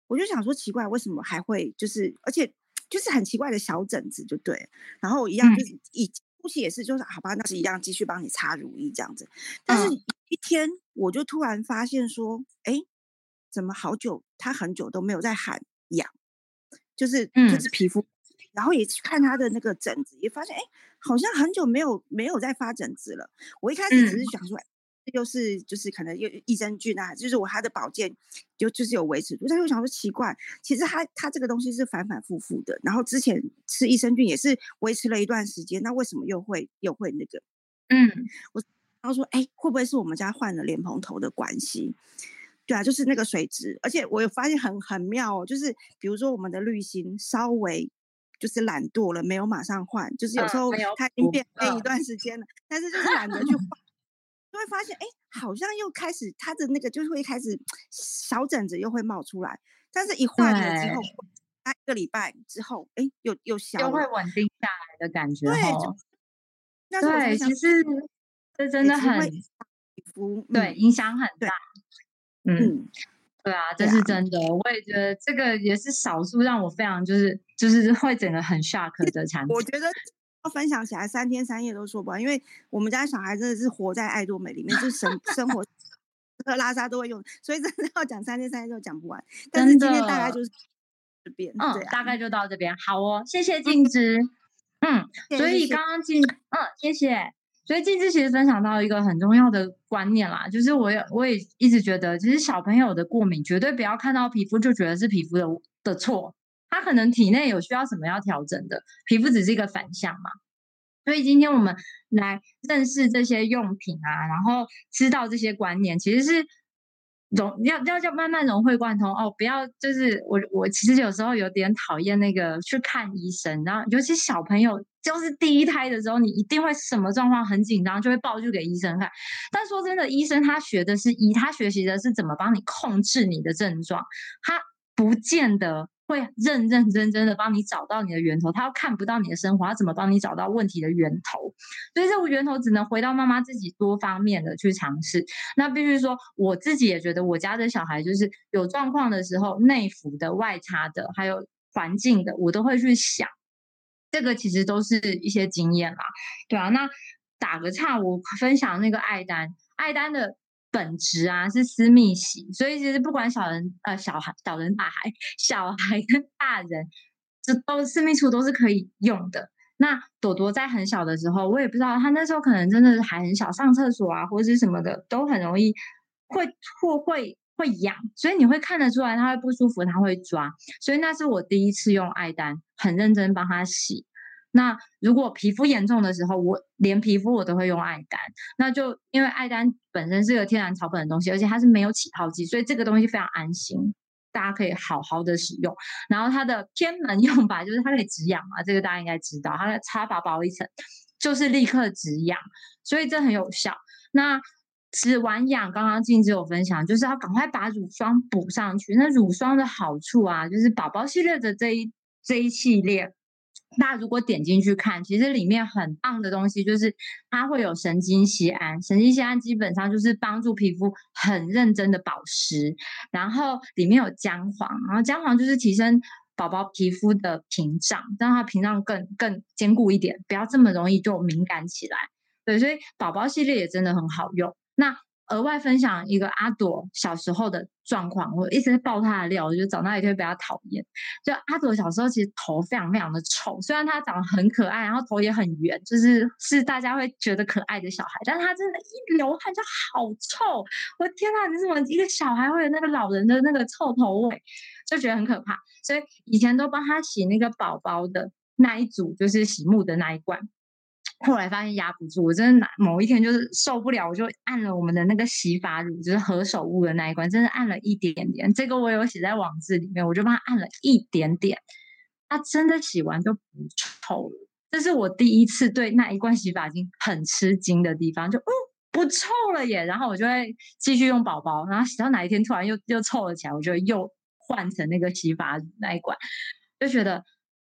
我就想说奇怪，为什么还会就是而且就是很奇怪的小疹子就对，然后一样就是一。呼吸也是，就是好吧，那是一样，继续帮你擦乳液这样子。但是一天，我就突然发现说，哎、嗯，怎么好久，他很久都没有在喊痒，就是就是皮肤，嗯、然后也去看他的那个疹子，也发现哎，好像很久没有没有在发疹子了。我一开始只是想说。嗯又是就是可能又益生菌啊，就是我他的保健就就是有维持住，但是我想说奇怪，其实他他这个东西是反反复复的，然后之前吃益生菌也是维持了一段时间，那为什么又会又会那个？嗯，我然后说哎，会不会是我们家换了莲蓬头的关系？对啊，就是那个水质，而且我有发现很很妙哦，就是比如说我们的滤芯稍微就是懒惰了，没有马上换，就是有时候它已经变黑一段时间了，但是就是懒得去换。就会发现，哎，好像又开始他的那个就是会开始小疹子又会冒出来，但是一换了之后，一个礼拜之后，哎，又又消了，就会稳定下来的感觉。对，那对，其实这真的很对，影响很大。嗯，对啊，这是真的。我也觉得这个也是少数让我非常就是就是会整个很 shock 的产品。我觉得。要分享起来三天三夜都说不完，因为我们家小孩真的是活在爱多美里面，就是生生活喝拉撒都会用，所以真的要讲三天三夜都讲不完。但是今天大概就是这边，嗯，大概就到这边。好哦，谢谢静芝。嗯，所以刚刚静，嗯，谢谢。所以静芝其实分享到一个很重要的观念啦，就是我也我也一直觉得，其实小朋友的过敏绝对不要看到皮肤就觉得是皮肤的的错。他可能体内有需要什么要调整的，皮肤只是一个反向嘛。所以今天我们来认识这些用品啊，然后知道这些观念，其实是融要要要慢慢融会贯通哦。不要就是我我其实有时候有点讨厌那个去看医生，然后尤其小朋友就是第一胎的时候，你一定会什么状况很紧张，就会抱去给医生看。但说真的，医生他学的是医，他学习的是怎么帮你控制你的症状，他不见得。会认认真真的帮你找到你的源头，他又看不到你的生活，他怎么帮你找到问题的源头？所以这个源头只能回到妈妈自己多方面的去尝试。那必须说，我自己也觉得我家的小孩就是有状况的时候，内服的、外擦的，还有环境的，我都会去想。这个其实都是一些经验啦，对啊。那打个岔，我分享那个爱丹，爱丹的。本质啊是私密洗，所以其实不管小人呃小孩、小人大孩、小孩跟大人，这都私密处都是可以用的。那朵朵在很小的时候，我也不知道她那时候可能真的还很小，上厕所啊或者是什么的都很容易会或会会痒，所以你会看得出来她会不舒服，她会抓。所以那是我第一次用爱丹，很认真帮她洗。那如果皮肤严重的时候，我连皮肤我都会用艾丹。那就因为艾丹本身是个天然草本的东西，而且它是没有起泡剂，所以这个东西非常安心，大家可以好好的使用。然后它的偏门用法就是它可以止痒嘛，这个大家应该知道，它的擦薄薄一层就是立刻止痒，所以这很有效。那止完痒，刚刚静芝有分享，就是要赶快把乳霜补上去。那乳霜的好处啊，就是宝宝系列的这一这一系列。大家如果点进去看，其实里面很棒的东西就是它会有神经酰胺，神经酰胺基本上就是帮助皮肤很认真的保湿，然后里面有姜黄，然后姜黄就是提升宝宝皮肤的屏障，让它屏障更更坚固一点，不要这么容易就敏感起来。对，所以宝宝系列也真的很好用。那额外分享一个阿朵小时候的状况，我一直在爆他的料，我觉得长大也可以被他讨厌。就阿朵小时候其实头非常非常的臭，虽然他长得很可爱，然后头也很圆，就是是大家会觉得可爱的小孩，但是他真的，一流汗就好臭。我天哪，你怎么一个小孩会有那个老人的那个臭头味，就觉得很可怕。所以以前都帮他洗那个宝宝的那一组，就是洗沐的那一罐。后来发现压不住，我真的某一天就是受不了，我就按了我们的那个洗发乳，就是何首乌的那一罐，真的按了一点点。这个我有写在网志里面，我就帮他按了一点点，他真的洗完就不臭了。这是我第一次对那一罐洗发精很吃惊的地方，就哦不臭了耶。然后我就会继续用宝宝，然后洗到哪一天突然又又臭了起来，我就又换成那个洗发乳那一罐，就觉得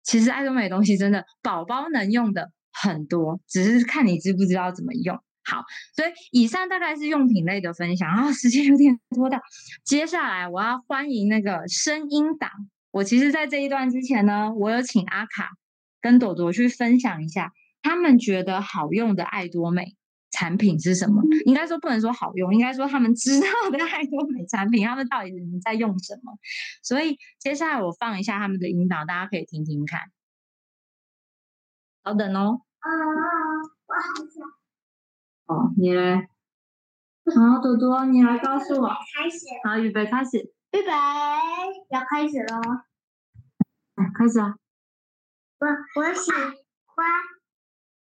其实爱多美东西真的宝宝能用的。很多，只是看你知不知道怎么用。好，所以以上大概是用品类的分享。然后时间有点拖到，接下来我要欢迎那个声音党。我其实，在这一段之前呢，我有请阿卡跟朵朵去分享一下，他们觉得好用的爱多美产品是什么？应该说不能说好用，应该说他们知道的爱多美产品，他们到底在用什么？所以接下来我放一下他们的音档，大家可以听听看。稍等哦。啊，我好想。哦，你嘞？好，朵朵，你来告诉我。开始。好，预备开始。预备，要开始喽。来，开始啊。我我喜欢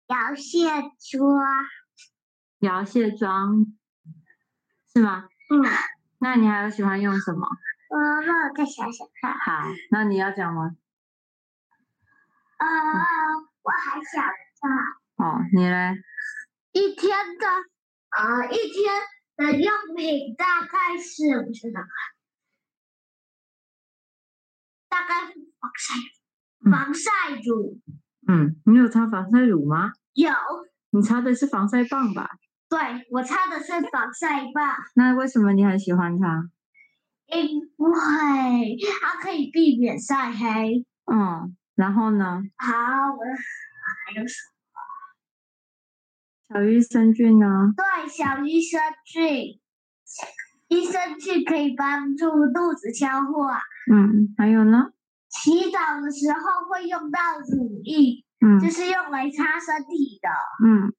摇卸妆。摇卸妆是吗？嗯。那你还有喜欢用什么？我让我再想想看。好，那你要讲吗？啊、我还想啊，哦，你嘞？一天的啊、呃，一天的用品大概是我知道，大概是防晒防晒乳。嗯，你有擦防晒乳吗？有。你擦的是防晒棒吧？对，我擦的是防晒棒。那为什么你很喜欢它？因为它可以避免晒黑。嗯，然后呢？好，我还有什么？小益生菌呢？对，小益生菌，益生菌可以帮助肚子消化。嗯，还有呢？洗澡的时候会用到乳液，嗯，就是用来擦身体的。嗯。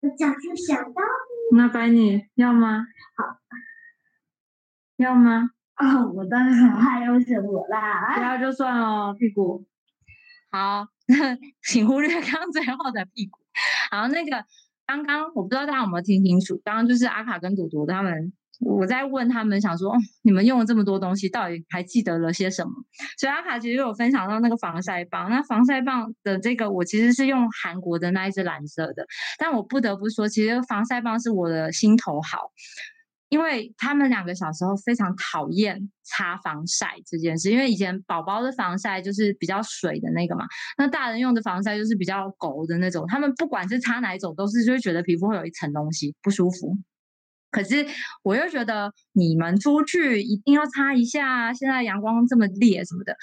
我早就想到，那白你要吗？好，要吗？哦，我当然还有什么啦？不要就算了，屁股。好，请忽略刚刚最后的屁股。好，那个刚刚我不知道大家有没有听清楚，刚刚就是阿卡跟朵朵他们。我在问他们，想说，哦，你们用了这么多东西，到底还记得了些什么？所以阿卡其实有分享到那个防晒棒，那防晒棒的这个我其实是用韩国的那一支蓝色的，但我不得不说，其实防晒棒是我的心头好，因为他们两个小时候非常讨厌擦防晒这件事，因为以前宝宝的防晒就是比较水的那个嘛，那大人用的防晒就是比较勾的那种，他们不管是擦哪一种，都是就会觉得皮肤会有一层东西不舒服。可是我又觉得你们出去一定要擦一下，现在阳光这么烈什么的，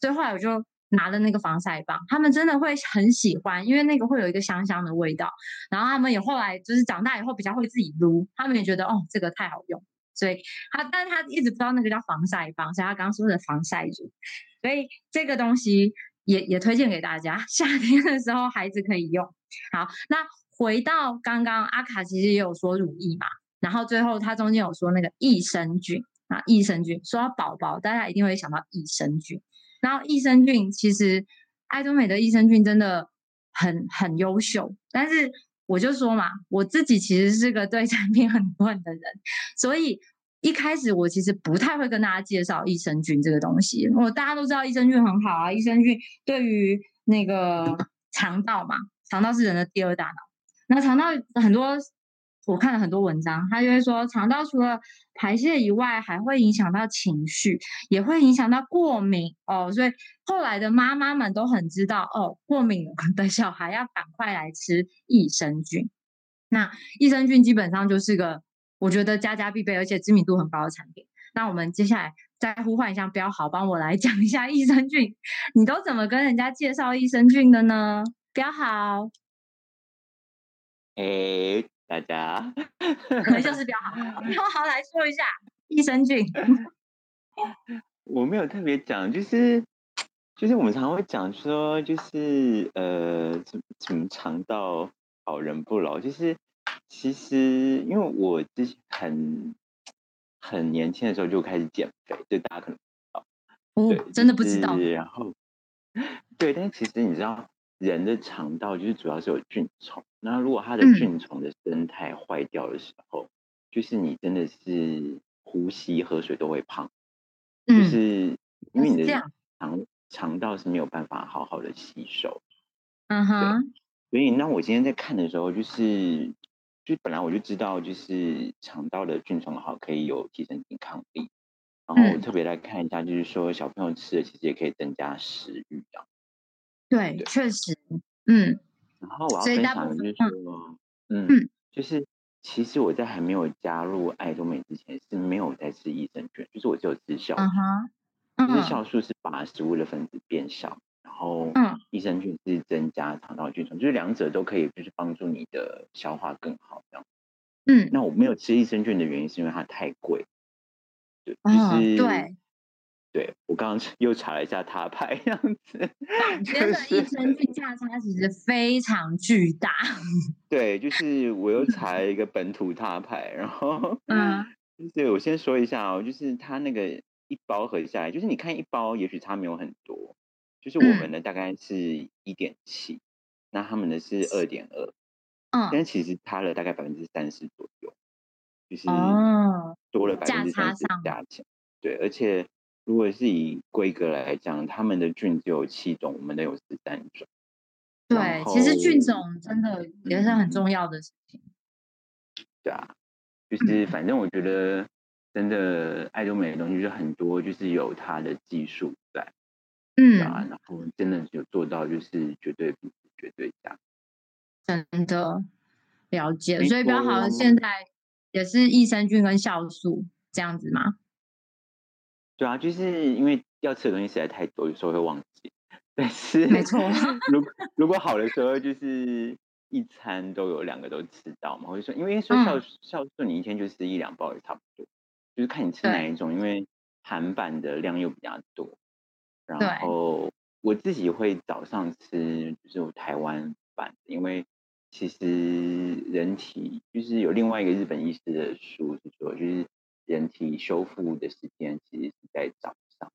所以后来我就拿了那个防晒棒，他们真的会很喜欢，因为那个会有一个香香的味道。然后他们也后来就是长大以后比较会自己撸，他们也觉得哦这个太好用，所以他但是他一直不知道那个叫防晒棒，所以他刚刚说的防晒乳，所以这个东西也也推荐给大家，夏天的时候孩子可以用。好，那回到刚刚阿卡其实也有说乳液嘛。然后最后，他中间有说那个益生菌啊，益生菌说到宝宝，大家一定会想到益生菌。然后益生菌其实爱多美的益生菌真的很很优秀，但是我就说嘛，我自己其实是个对产品 很乱的人，所以一开始我其实不太会跟大家介绍益生菌这个东西。我大家都知道益生菌很好啊，益生菌对于那个肠道嘛，肠道是人的第二大脑，那肠道很多。我看了很多文章，他就会说，肠道除了排泄以外，还会影响到情绪，也会影响到过敏哦。所以后来的妈妈们都很知道哦，过敏的小孩要赶快来吃益生菌。那益生菌基本上就是个我觉得家家必备，而且知名度很高的产品。那我们接下来再呼唤一下标豪，帮我来讲一下益生菌。你都怎么跟人家介绍益生菌的呢？标豪，诶。大家，可能就是比较好，标 好来说一下益生菌。我没有特别讲，就是就是我们常常会讲说，就是呃，什什么肠道好人不老，就是其实因为我之前很很年轻的时候就开始减肥，这大家可能不知道，哦，对真的不知道。然后，对，但是其实你知道。人的肠道就是主要是有菌虫，那如果它的菌虫的生态坏掉的时候，嗯、就是你真的是呼吸、喝水都会胖，嗯、就是因为你的肠肠道是没有办法好好的吸收。嗯哼，所以那我今天在看的时候，就是就本来我就知道，就是肠道的菌虫好可以有提升抵抗力，然后我特别来看一下，就是说小朋友吃的其实也可以增加食欲这样。对，对确实，嗯。然后我要分享的就是说，嗯，嗯，就是其实我在还没有加入爱多美之前是没有在吃益生菌，就是我只有吃酵素，嗯、就是酵素是把食物的分子变小，然后益生菌是增加肠道菌丛，就是两者都可以，就是帮助你的消化更好这样。嗯，那我没有吃益生菌的原因是因为它太贵，对，就是、嗯、对。对，我刚刚 又查了一下他牌样子，坊间的益生菌价差其实非常巨大。对，就是我又查了一个本土他牌，然后嗯，对，我先说一下哦，就是他那个一包合下来，就是你看一包也许差没有很多，就是我们的大概是一点七，那他们的是二点二，嗯，但其实差了大概百分之三十左右，就是嗯，多了百分之三十的价钱，对，而且。如果是以规格来讲，他们的菌只有七种，我们的有十三种，对，其实菌种真的也是很重要的事情。嗯、对啊，就是反正我觉得真的爱多美的东西就很多，就是有它的技术在，嗯啊，然后真的有做到就是绝对绝对价，真的了解。所以比较好的现在也是益生菌跟酵素这样子吗？对啊，就是因为要吃的东西实在太多，有时候会忘记。但是，没错。如果如果好的时候，就是一餐都有两个都吃到嘛。我就说，因为说酵酵素，你一天就吃一两包也差不多。就是看你吃哪一种，因为韩版的量又比较多。然后我自己会早上吃，就是台湾版，因为其实人体就是有另外一个日本医师的书是说，就是人体修复的时间其实是在早上。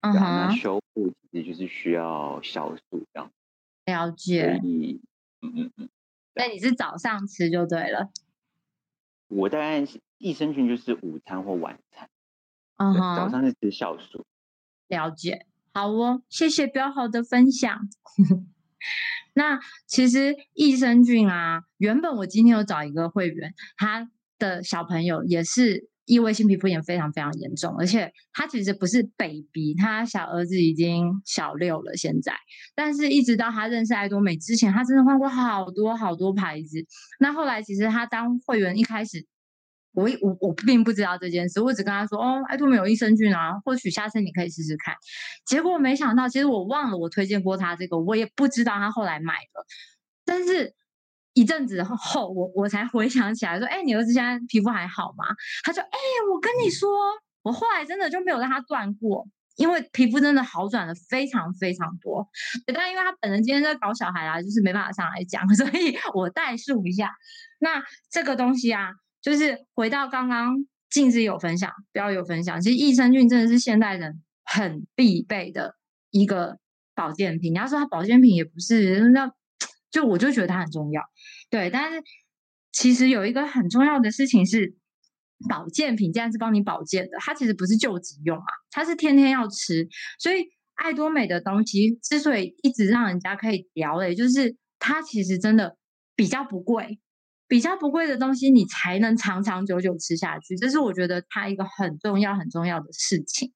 嗯哼。那修复。其实就是需要酵素这样，了解。嗯嗯嗯，那你是早上吃就对了。我大概益生菌就是午餐或晚餐。嗯哼，早上是吃酵素。了解，好哦，谢谢标好的分享。那其实益生菌啊，原本我今天有找一个会员，他的小朋友也是。异位性皮肤炎非常非常严重，而且他其实不是 baby，他小儿子已经小六了现在，但是一直到他认识爱多美之前，他真的换过好多好多牌子。那后来其实他当会员一开始，我我我并不知道这件事，我只跟他说哦，爱多美有益生菌啊，或许下次你可以试试看。结果没想到，其实我忘了我推荐过他这个，我也不知道他后来买了，但是。一阵子后，我我才回想起来，说：“哎、欸，你儿子现在皮肤还好吗？”他说：“哎、欸，我跟你说，我后来真的就没有让他断过，因为皮肤真的好转了非常非常多。但因为他本人今天在搞小孩啊，就是没办法上来讲，所以我代述一下。那这个东西啊，就是回到刚刚静之有分享，不要有分享。其实益生菌真的是现代人很必备的一个保健品。你要说它保健品也不是，那。就我就觉得它很重要，对，但是其实有一个很重要的事情是，保健品既然是帮你保健的，它其实不是救急用啊，它是天天要吃。所以爱多美的东西之所以一直让人家可以聊的，就是它其实真的比较不贵，比较不贵的东西你才能长长久久吃下去，这是我觉得它一个很重要很重要的事情。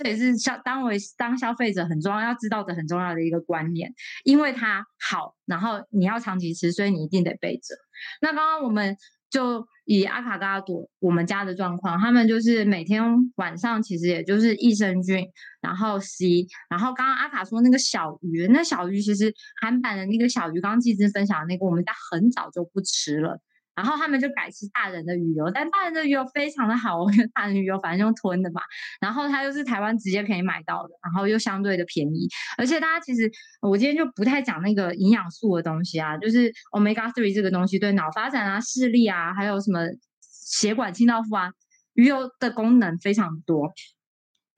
这也是消当为当消费者很重要要知道的很重要的一个观念，因为它好，然后你要长期吃，所以你一定得备着。那刚刚我们就以阿卡跟阿朵我们家的状况，他们就是每天晚上其实也就是益生菌，然后 C，然后刚刚阿卡说那个小鱼，那小鱼其实韩版的那个小鱼，刚刚季之分享的那个，我们家很早就不吃了。然后他们就改吃大人的鱼油，但大人的鱼油非常的好，我觉得大人鱼油反正用吞的嘛，然后它又是台湾直接可以买到的，然后又相对的便宜，而且大家其实我今天就不太讲那个营养素的东西啊，就是 Omega Three 这个东西对脑发展啊、视力啊，还有什么血管清道夫啊，鱼油的功能非常多。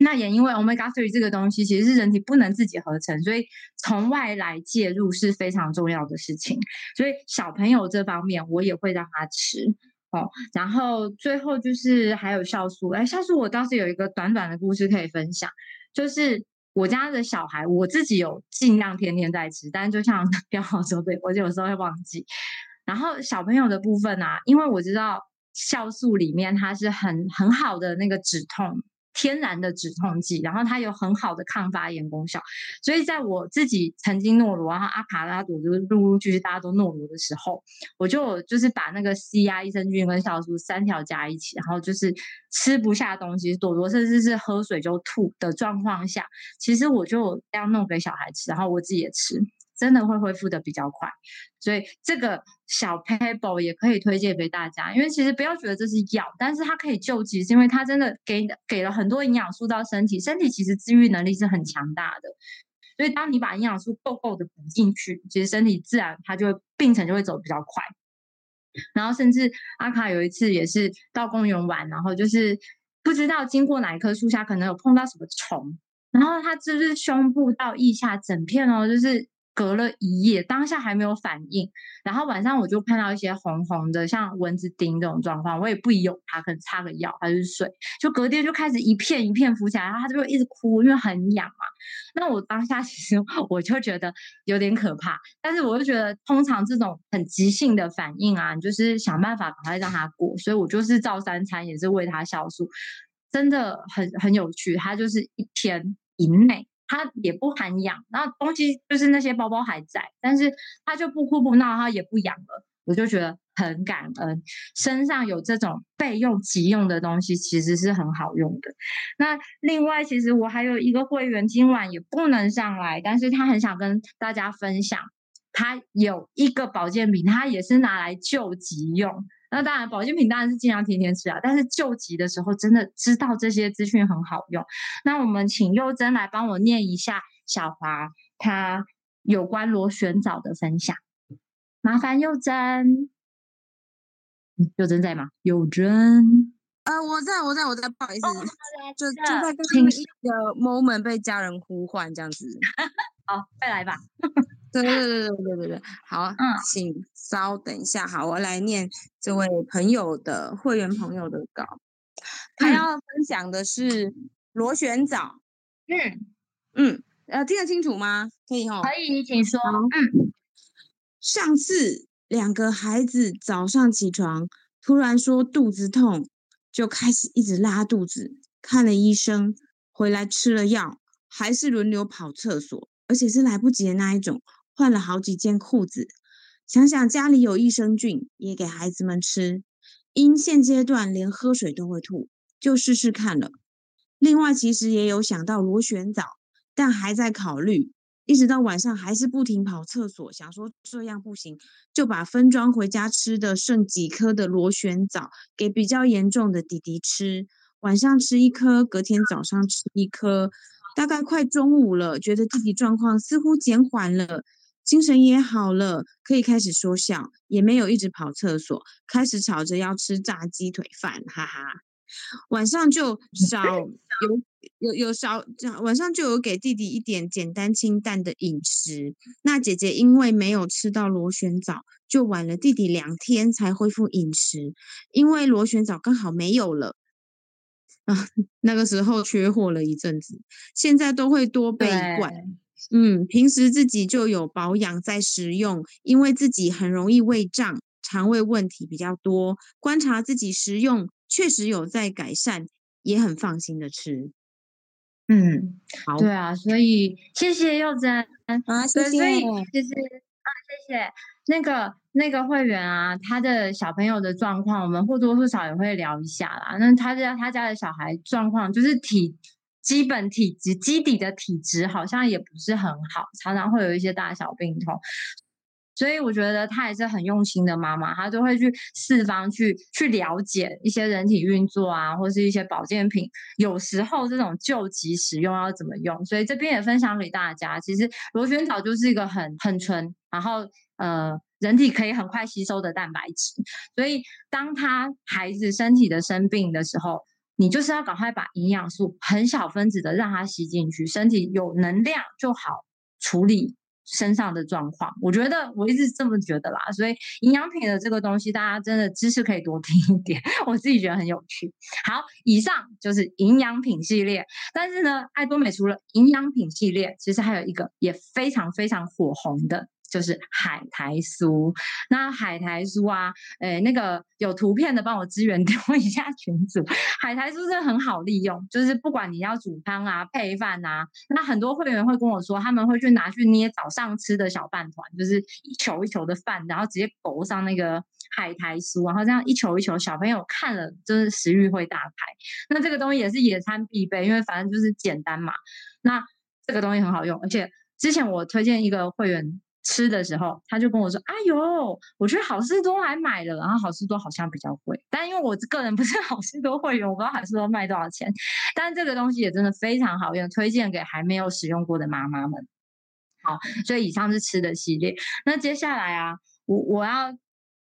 那也因为 Omega 3这个东西其实是人体不能自己合成，所以从外来介入是非常重要的事情。所以小朋友这方面我也会让他吃哦。然后最后就是还有酵素，哎，酵素我倒是有一个短短的故事可以分享，就是我家的小孩，我自己有尽量天天在吃，但就像 标好说对，我就有时候会忘记。然后小朋友的部分啊，因为我知道酵素里面它是很很好的那个止痛。天然的止痛剂，然后它有很好的抗发炎功效，所以在我自己曾经诺罗，然后阿卡拉朵就是陆陆续续大家都诺罗的时候，我就就是把那个 C 啊益生菌跟酵素三条加一起，然后就是吃不下东西，朵朵甚至是喝水就吐的状况下，其实我就这样弄给小孩吃，然后我自己也吃。真的会恢复的比较快，所以这个小 pebble 也可以推荐给大家。因为其实不要觉得这是药，但是它可以救急，是因为它真的给给了很多营养素到身体，身体其实治愈能力是很强大的。所以当你把营养素够够的补进去，其实身体自然它就会病程就会走比较快。然后甚至阿卡有一次也是到公园玩，然后就是不知道经过哪一棵树下，可能有碰到什么虫，然后它就是胸部到腋下整片哦，就是。隔了一夜，当下还没有反应，然后晚上我就看到一些红红的，像蚊子叮这种状况，我也不疑有它，可能擦个药还是水，就隔天就开始一片一片浮起来，然后他就会一直哭，因为很痒嘛。那我当下其实 我就觉得有点可怕，但是我就觉得通常这种很急性的反应啊，你就是想办法赶快让他过，所以我就是照三餐也是喂他酵素，真的很很有趣，他就是一天以内。他也不含氧，然后东西就是那些包包还在，但是他就不哭不闹，他也不痒了，我就觉得很感恩。身上有这种备用急用的东西，其实是很好用的。那另外，其实我还有一个会员，今晚也不能上来，但是他很想跟大家分享，他有一个保健品，他也是拿来救急用。那当然，保健品当然是尽量天天吃啊。但是救急的时候，真的知道这些资讯很好用。那我们请幼珍来帮我念一下小华他有关螺旋藻的分享，麻烦幼珍。幼珍在吗？幼珍，呃，我在，我在，我在，不好意思，哦、就就在刚刚一个 moment 被家人呼唤这样子。好，再来吧。对对对对对对对，好，嗯，请稍等一下，好，我来念这位朋友的会员朋友的稿，他要分享的是螺旋藻，嗯嗯，呃，听得清楚吗？可以哦，可以，请说，嗯，上次两个孩子早上起床突然说肚子痛，就开始一直拉肚子，看了医生，回来吃了药，还是轮流跑厕所，而且是来不及的那一种。换了好几件裤子，想想家里有益生菌，也给孩子们吃。因现阶段连喝水都会吐，就试试看了。另外，其实也有想到螺旋藻，但还在考虑。一直到晚上还是不停跑厕所，想说这样不行，就把分装回家吃的剩几颗的螺旋藻给比较严重的弟弟吃。晚上吃一颗，隔天早上吃一颗。大概快中午了，觉得自己状况似乎减缓了。精神也好了，可以开始说笑，也没有一直跑厕所，开始吵着要吃炸鸡腿饭，哈哈。晚上就少 有有有少，晚上就有给弟弟一点简单清淡的饮食。那姐姐因为没有吃到螺旋藻，就晚了弟弟两天才恢复饮食，因为螺旋藻刚好没有了啊，那个时候缺货了一阵子，现在都会多备一罐。嗯，平时自己就有保养在食用，因为自己很容易胃胀，肠胃问题比较多。观察自己食用，确实有在改善，也很放心的吃。嗯，好，对啊，所以谢谢柚子啊，谢谢，所以其实啊，谢谢那个那个会员啊，他的小朋友的状况，我们或多或少也会聊一下啦。那他家他家的小孩状况就是体。基本体质基底的体质好像也不是很好，常常会有一些大小病痛，所以我觉得她也是很用心的妈妈，她都会去四方去去了解一些人体运作啊，或是一些保健品，有时候这种救急使用要怎么用，所以这边也分享给大家。其实螺旋藻就是一个很很纯，然后呃人体可以很快吸收的蛋白质，所以当他孩子身体的生病的时候。你就是要赶快把营养素很小分子的让它吸进去，身体有能量就好处理身上的状况。我觉得我一直这么觉得啦，所以营养品的这个东西，大家真的知识可以多听一点，我自己觉得很有趣。好，以上就是营养品系列，但是呢，爱多美除了营养品系列，其实还有一个也非常非常火红的。就是海苔酥，那海苔酥啊，诶，那个有图片的帮我支援 丢一下群组。海苔酥真的很好利用，就是不管你要煮汤啊、配饭啊，那很多会员会跟我说，他们会去拿去捏早上吃的小饭团，就是一球一球的饭，然后直接裹上那个海苔酥，然后这样一球一球，小朋友看了就是食欲会大开。那这个东西也是野餐必备，因为反正就是简单嘛。那这个东西很好用，而且之前我推荐一个会员。吃的时候，他就跟我说：“哎呦，我去好市多还买了，然后好市多好像比较贵，但因为我个人不是 好市多会员，我不知道好市多卖多少钱。但这个东西也真的非常好用，推荐给还没有使用过的妈妈们。好，所以以上是吃的系列。那接下来啊，我我要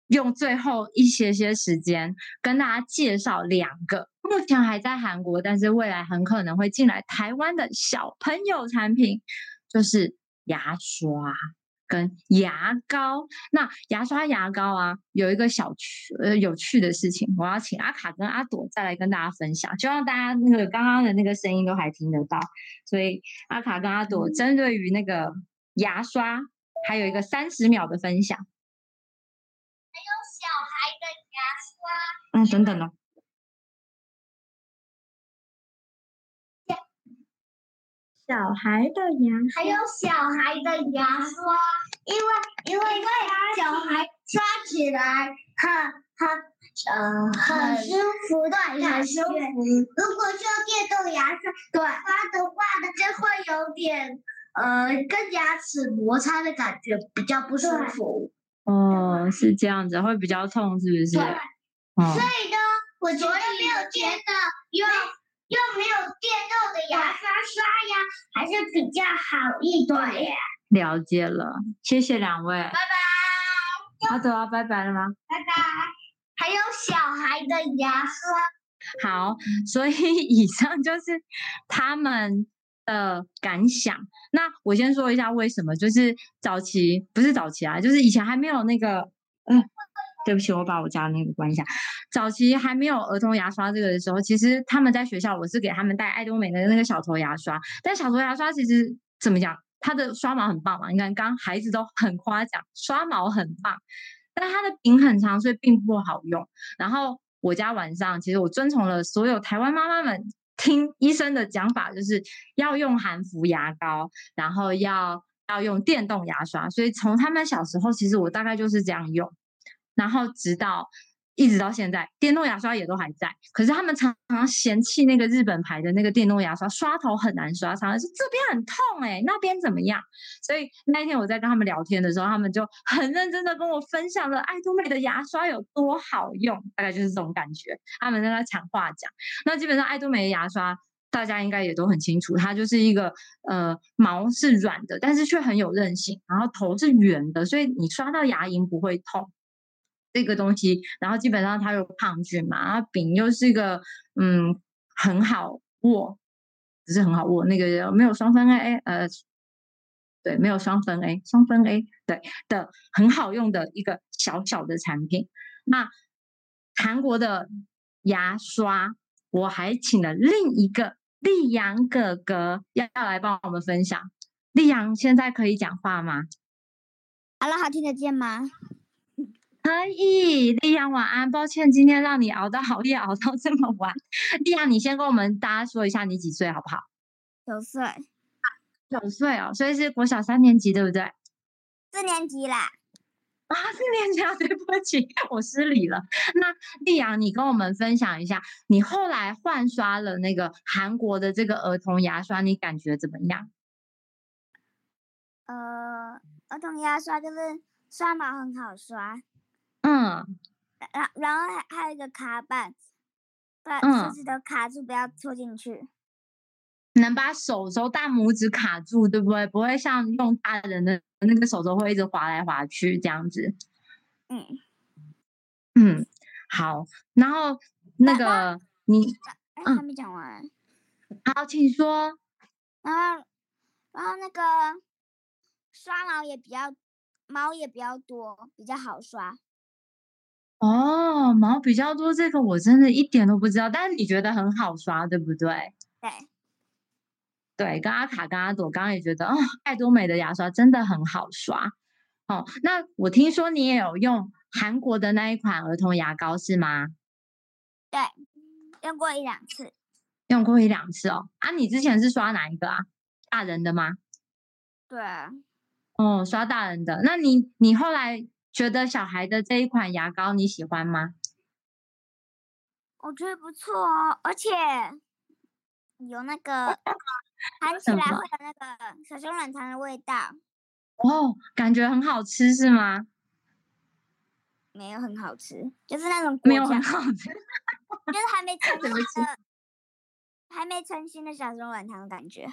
用最后一些些时间跟大家介绍两个目前还在韩国，但是未来很可能会进来台湾的小朋友产品，就是牙刷。”跟牙膏。那牙刷、牙膏啊，有一个小趣呃有趣的事情，我要请阿卡跟阿朵再来跟大家分享，希望大家那个刚刚的那个声音都还听得到。所以阿卡跟阿朵针对于那个牙刷，还有一个三十秒的分享。还有小孩的牙刷。嗯，等等哦。小孩的牙，还有小孩的牙刷，因为因为小孩刷起来很很呃很舒服，对，很舒服。如果是用电动牙刷对刷的话呢，就会有点呃跟牙齿摩擦的感觉，比较不舒服。哦，是这样子，会比较痛，是不是？对。哦、所以呢，我觉得没有觉得用。又没有电动的牙刷刷呀，还是比较好一点。了解了，谢谢两位，拜拜。好，走啊，拜拜了吗？拜拜。还有小孩的牙刷。好，所以以上就是他们的感想。那我先说一下为什么，就是早期不是早期啊，就是以前还没有那个，嗯。对不起，我把我家那个关一下。早期还没有儿童牙刷这个的时候，其实他们在学校，我是给他们带爱多美的那个小头牙刷。但小头牙刷其实怎么讲，它的刷毛很棒嘛。你看，刚孩子都 很夸奖，刷毛很棒，但它的柄很长，所以并不好用。然后我家晚上，其实我遵从了所有台湾妈妈们听医生的讲法，就是要用含氟牙膏，然后要要用电动牙刷。所以从他们小时候，其实我大概就是这样用。然后直到一直到现在，电动牙刷也都还在。可是他们常常嫌弃那个日本牌的那个电动牙刷，刷头很难刷，常常说这边很痛哎、那边怎么样？所以那一天我在跟他们聊天的时候，他们就很认真的跟我分享了爱多美的牙刷有多好用，大概就是这种感觉。他们在那抢话讲。那基本上爱多美的牙刷大家应该也都很清楚，它就是一个呃毛是软的，但是却很有韧性，然后头是圆的，所以你刷到牙龈不会痛。这个东西，然后基本上它有抗菌嘛，然后柄又是一个嗯很好握，只是很好握，那个没有双酚 A 呃，对，没有双酚 A 双酚 A 对的很好用的一个小小的产品。那韩国的牙刷，我还请了另一个立阳哥哥要要来帮我们分享。立阳现在可以讲话吗？Hello，听得见吗？可以，丽阳晚安。抱歉，今天让你熬到熬夜，熬到这么晚。丽阳，你先跟我们大家说一下你几岁好不好？九岁。九岁哦，所以是国小三年级对不对？四年级啦。啊，四年级啊，对不起，我失礼了。那丽阳，你跟我们分享一下，你后来换刷了那个韩国的这个儿童牙刷，你感觉怎么样？呃，儿童牙刷就是刷毛很好刷。嗯，然然后还还有一个卡板，把手指头卡住，不要戳进去。能把手手大拇指卡住，对不对？不会像用大人的那个手肘会一直滑来滑去这样子。嗯嗯，好。然后那个你，哎，还没讲完。好，请说。然后，然后那个刷毛也比较毛也比较多，比较好刷。哦，毛比较多，这个我真的一点都不知道。但是你觉得很好刷，对不对？对，对，跟阿卡、跟阿朵刚刚也觉得，哦，爱多美的牙刷真的很好刷。哦，那我听说你也有用韩国的那一款儿童牙膏是吗？对，用过一两次。用过一两次哦。啊，你之前是刷哪一个啊？大人的吗？对。哦，刷大人的。那你你后来？觉得小孩的这一款牙膏你喜欢吗？我觉得不错哦，而且有那个 含起来会有那个小熊软糖的味道。哦，感觉很好吃是吗？没有很好吃，就是那种没有很好吃，就是还没 成型的，还没成型的小熊软糖的感觉。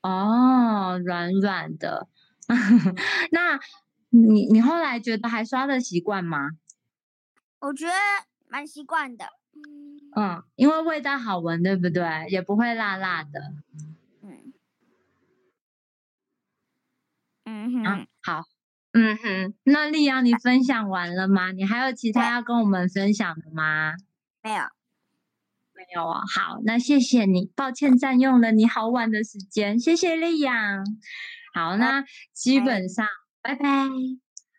哦，软软的，那。你你后来觉得还刷的习惯吗？我觉得蛮习惯的。嗯，因为味道好闻，对不对？也不会辣辣的。嗯。嗯哼。啊，好，嗯哼，那丽阳，你分享完了吗？你还有其他要跟我们分享的吗？没有，没有啊。好，那谢谢你，抱歉占用了你好晚的时间，谢谢丽阳。好，那基本上，拜拜。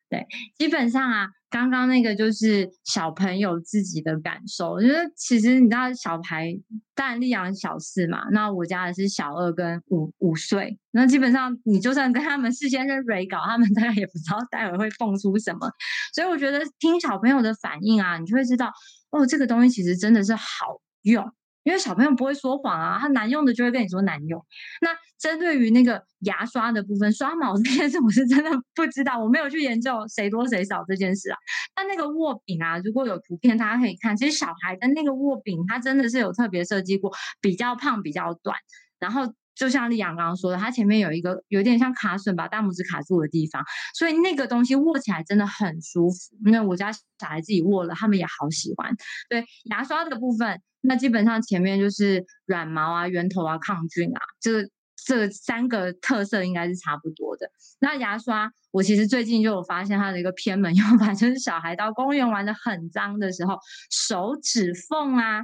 对，基本上啊。刚刚那个就是小朋友自己的感受，我觉得其实你知道，小孩当然丽阳小四嘛，那我家的是小二跟五五岁，那基本上你就算跟他们事先是蕊稿，他们大概也不知道待会会蹦出什么，所以我觉得听小朋友的反应啊，你就会知道哦，这个东西其实真的是好用。因为小朋友不会说谎啊，他难用的就会跟你说难用。那针对于那个牙刷的部分，刷毛这件事我是真的不知道，我没有去研究谁多谁少这件事啊。但那个握柄啊，如果有图片，大家可以看，其实小孩的那个握柄，它真的是有特别设计过，比较胖，比较短。然后就像丽阳刚刚说的，它前面有一个有点像卡榫，把大拇指卡住的地方，所以那个东西握起来真的很舒服。因为我家小孩自己握了，他们也好喜欢。对，牙刷的部分。那基本上前面就是软毛啊、圆头啊、抗菌啊，这这三个特色应该是差不多的。那牙刷，我其实最近就有发现它的一个偏门用 法，就是小孩到公园玩的很脏的时候，手指缝啊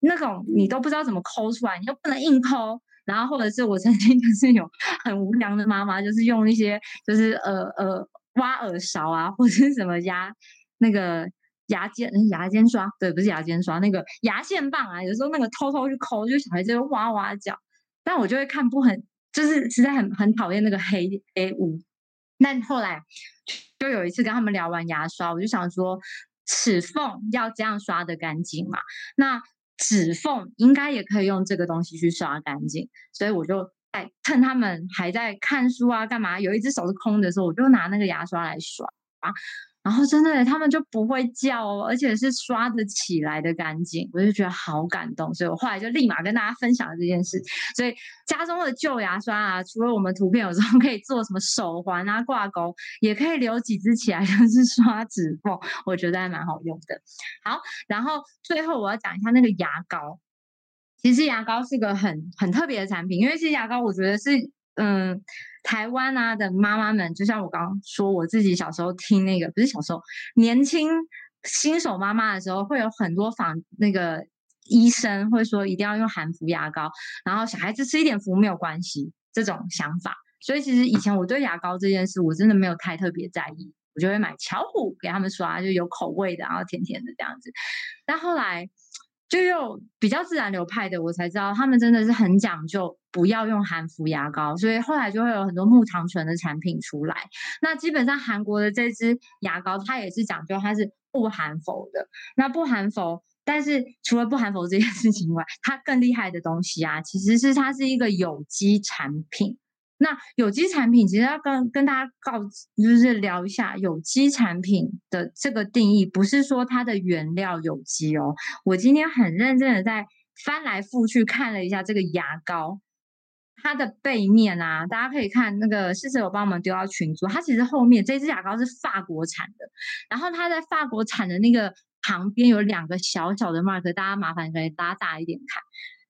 那种你都不知道怎么抠出来，你又不能硬抠。然后或者是我曾经 就是有很无良的妈妈，就是用一些就是呃呃挖耳勺啊，或者是什么压那个。牙尖，牙尖刷，对，不是牙尖刷，那个牙线棒啊，有时候那个偷偷去抠，就小孩就哇哇叫，但我就会看不很，就是实在很很讨厌那个黑黑污。但后来就有一次跟他们聊完牙刷，我就想说，齿缝要这样刷得干净嘛，那指缝应该也可以用这个东西去刷干净，所以我就在趁他们还在看书啊干嘛，有一只手是空的时候，我就拿那个牙刷来刷啊。然后真的，他们就不会叫，而且是刷得起来的干净，我就觉得好感动，所以我后来就立马跟大家分享了这件事。所以家中的旧牙刷啊，除了我们图片有时候可以做什么手环啊、挂钩，也可以留几支起来，就是刷指缝，我觉得还蛮好用的。好，然后最后我要讲一下那个牙膏，其实牙膏是个很很特别的产品，因为其实牙膏我觉得是。嗯，台湾啊的妈妈们，就像我刚刚说，我自己小时候听那个，不是小时候，年轻新手妈妈的时候，会有很多仿那个医生会说一定要用含氟牙膏，然后小孩子吃一点氟没有关系这种想法。所以其实以前我对牙膏这件事，我真的没有太特别在意，我就会买巧虎给他们刷，就有口味的，然后甜甜的这样子。但后来。就用比较自然流派的，我才知道他们真的是很讲究，不要用含氟牙膏，所以后来就会有很多木糖醇的产品出来。那基本上韩国的这支牙膏，它也是讲究它是不含氟的。那不含氟，但是除了不含氟这件事情外，它更厉害的东西啊，其实是它是一个有机产品。那有机产品其实要跟跟大家告，就是聊一下有机产品的这个定义，不是说它的原料有机哦。我今天很认真的在翻来覆去看了一下这个牙膏，它的背面啊，大家可以看那个诗诗有帮我们丢到群组，它其实后面这支牙膏是法国产的，然后它在法国产的那个旁边有两个小小的 mark，大家麻烦可以拉大一点看。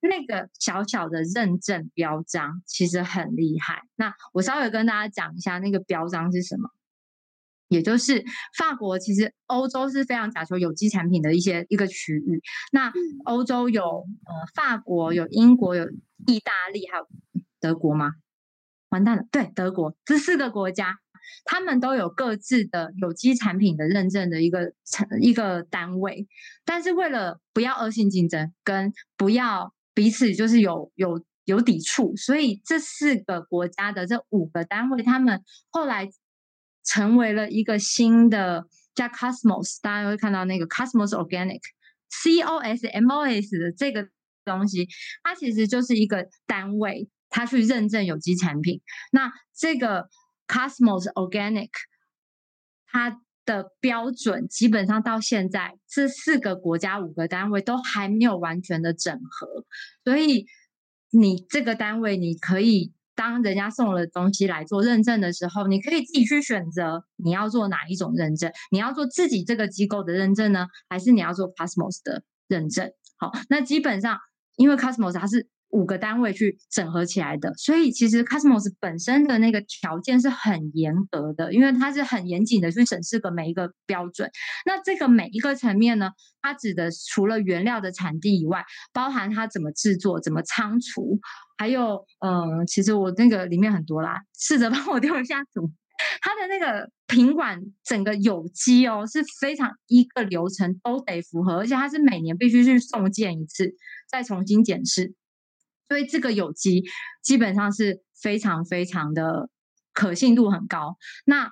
那个小小的认证标章其实很厉害。那我稍微跟大家讲一下那个标章是什么，也就是法国其实欧洲是非常讲求有机产品的一些一个区域。那欧洲有呃法国、有英国、有意大利，还有德国吗？完蛋了，对，德国这四个国家，他们都有各自的有机产品的认证的一个一个单位。但是为了不要恶性竞争，跟不要彼此就是有有有抵触，所以这四个国家的这五个单位，他们后来成为了一个新的叫 Cosmos，大家会看到那个 Cosmos Organic，C O S M O S 的这个东西，它其实就是一个单位，它去认证有机产品。那这个 Cosmos Organic，它的标准基本上到现在，这四个国家五个单位都还没有完全的整合，所以你这个单位，你可以当人家送了东西来做认证的时候，你可以自己去选择你要做哪一种认证，你要做自己这个机构的认证呢，还是你要做 Cosmos 的认证？好，那基本上因为 Cosmos 它是五个单位去整合起来的，所以其实 Cosmos 本身的那个条件是很严格的，因为它是很严谨的去审视个每一个标准。那这个每一个层面呢，它指的除了原料的产地以外，包含它怎么制作、怎么仓储，还有嗯、其实我那个里面很多啦，试着 帮我丢一下图。它的那个品管整个有机哦，是非常一个流程都得符合，而且它是每年必须去送检一次，再重新检视。所以这个有机基本上是非常非常的可信度很高。那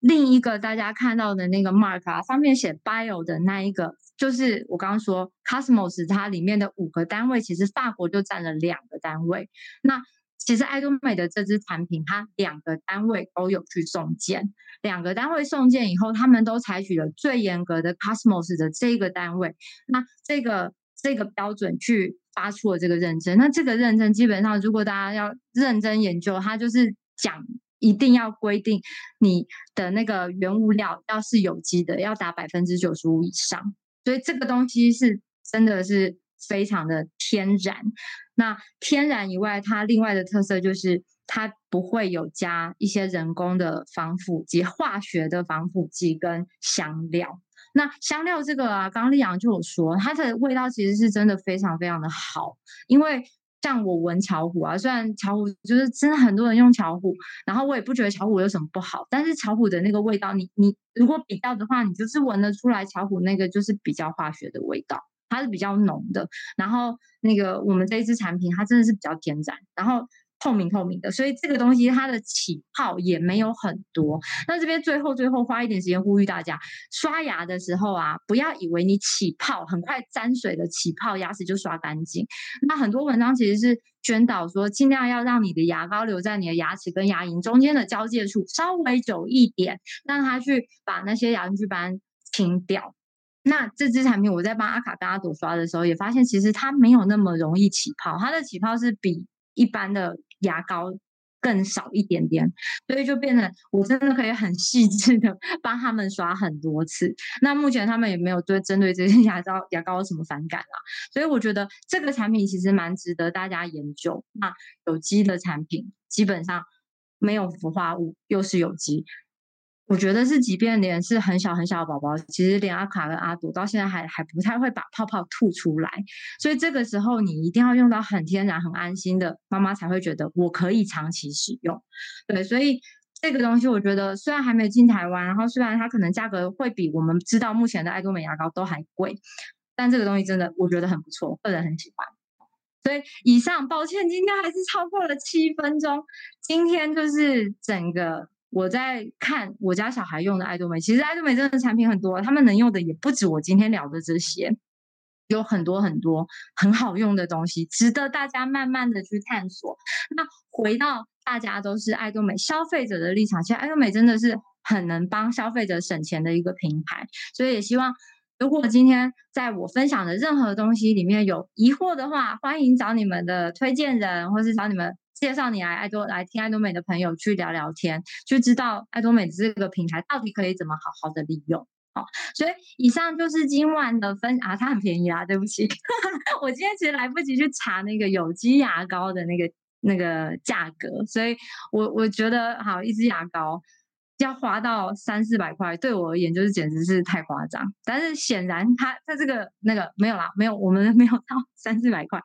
另一个大家看到的那个 mark 啊，上面写 bio 的那一个，就是我刚刚说 Cosmos 它里面的五个单位，其实法国就占了两个单位。那其实爱多美的这支产品，它两个单位都有去送检，两个单位送检以后，他们都采取了最严格的 Cosmos 的这个单位，那这个这个标准去发出了这个认证。那这个认证基本上，如果大家要认真研究，它就是讲一定要规定你的那个原物料要是有机的，要达百分之九十五以上。所以这个东西是真的是。非常的天然，那天然以外，它另外的特色就是它不会有加一些人工的防腐剂、化学的防腐剂跟香料。那香料这个啊，刚刚丽阳就有说，它的味道其实是真的非常非常的好。因为像我闻巧虎啊，虽然巧虎就是真的很多人用巧虎，然后我也不觉得巧虎有什么不好，但是巧虎的那个味道，你你如果比较的话，你就是闻得出来巧虎那个就是比较化学的味道。它是比较浓的，然后那个我们这一支产品，它真的是比较天然，然后透明透明的，所以这个东西它的起泡也没有很多。那这边最后最后花一点时间呼吁大家，刷牙的时候啊，不要以为你起泡很快沾水的起泡，牙齿就刷干净。那很多文章其实是宣导说，尽量要让你的牙膏留在你的牙齿跟牙龈中间的交界处稍微久一点，让它去把那些牙菌斑清掉。那这支产品，我在帮阿卡跟阿朵刷的时候，也发现其实它没有那么容易起泡，它的起泡是比一般的牙膏更少一点点，所以就变成我真的可以很细致的 帮他们刷很多次。那目前他们也没有对针对这些 牙膏牙膏有什么反感啊，所以我觉得这个产品其实蛮值得大家研究。那有机的产品基本上没有氟化物，又是有机。我觉得是，即便连是很小很小的宝宝，其实连阿卡跟阿朵到现在还还不太会把泡泡吐出来，所以这个时候你一定要用到很天然、很安心的，妈妈才会觉得我可以长期使用。对，所以这个东西我觉得虽然还没进台湾，然后虽然它可能价格会比我们知道目前的爱多美牙膏都还贵，但这个东西真的我觉得很不错，个人很喜欢。所以以上，抱歉，今天还是超过了七分钟。今天就是整个。我在看我家小孩用的爱多美，其实爱多美真的产品很多，他们能用的也不止我今天聊的这些，有很多很多很好用的东西，值得大家慢慢的去探索。那回到大家都是爱多美消费者的立场，其实爱多美真的是很能帮消费者省钱的一个品牌，所以也希望如果今天在我分享的任何东西里面有疑惑的话，欢迎找你们的推荐人，或是找你们。介绍你来爱多来听爱多美的朋友去聊聊天，就知道爱多美这个平台到底可以怎么好好的利用。好，所以以上就是今晚的分啊，它很便宜啦，对不起，我今天其实来不及去查那个有机牙膏的那个那个价格，所以我我觉得好一支牙膏。要花到三四百块，对我而言就是简直是太夸张。但是显然他他这个那个没有啦，没有我们没有到 三四百块。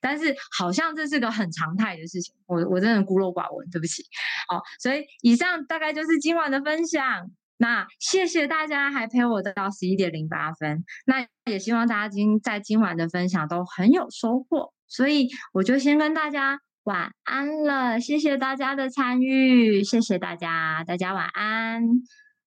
但是好像这是个很常态的事情，我我真的孤陋寡闻，对不起。好，所以以上大概就是今晚的分享。那谢谢大家还陪我到十一点零八分。那也希望大家今在今晚的分享都很有收获。所以我就先跟大家。晚安了，谢谢大家的参与，谢谢大家，大家晚安。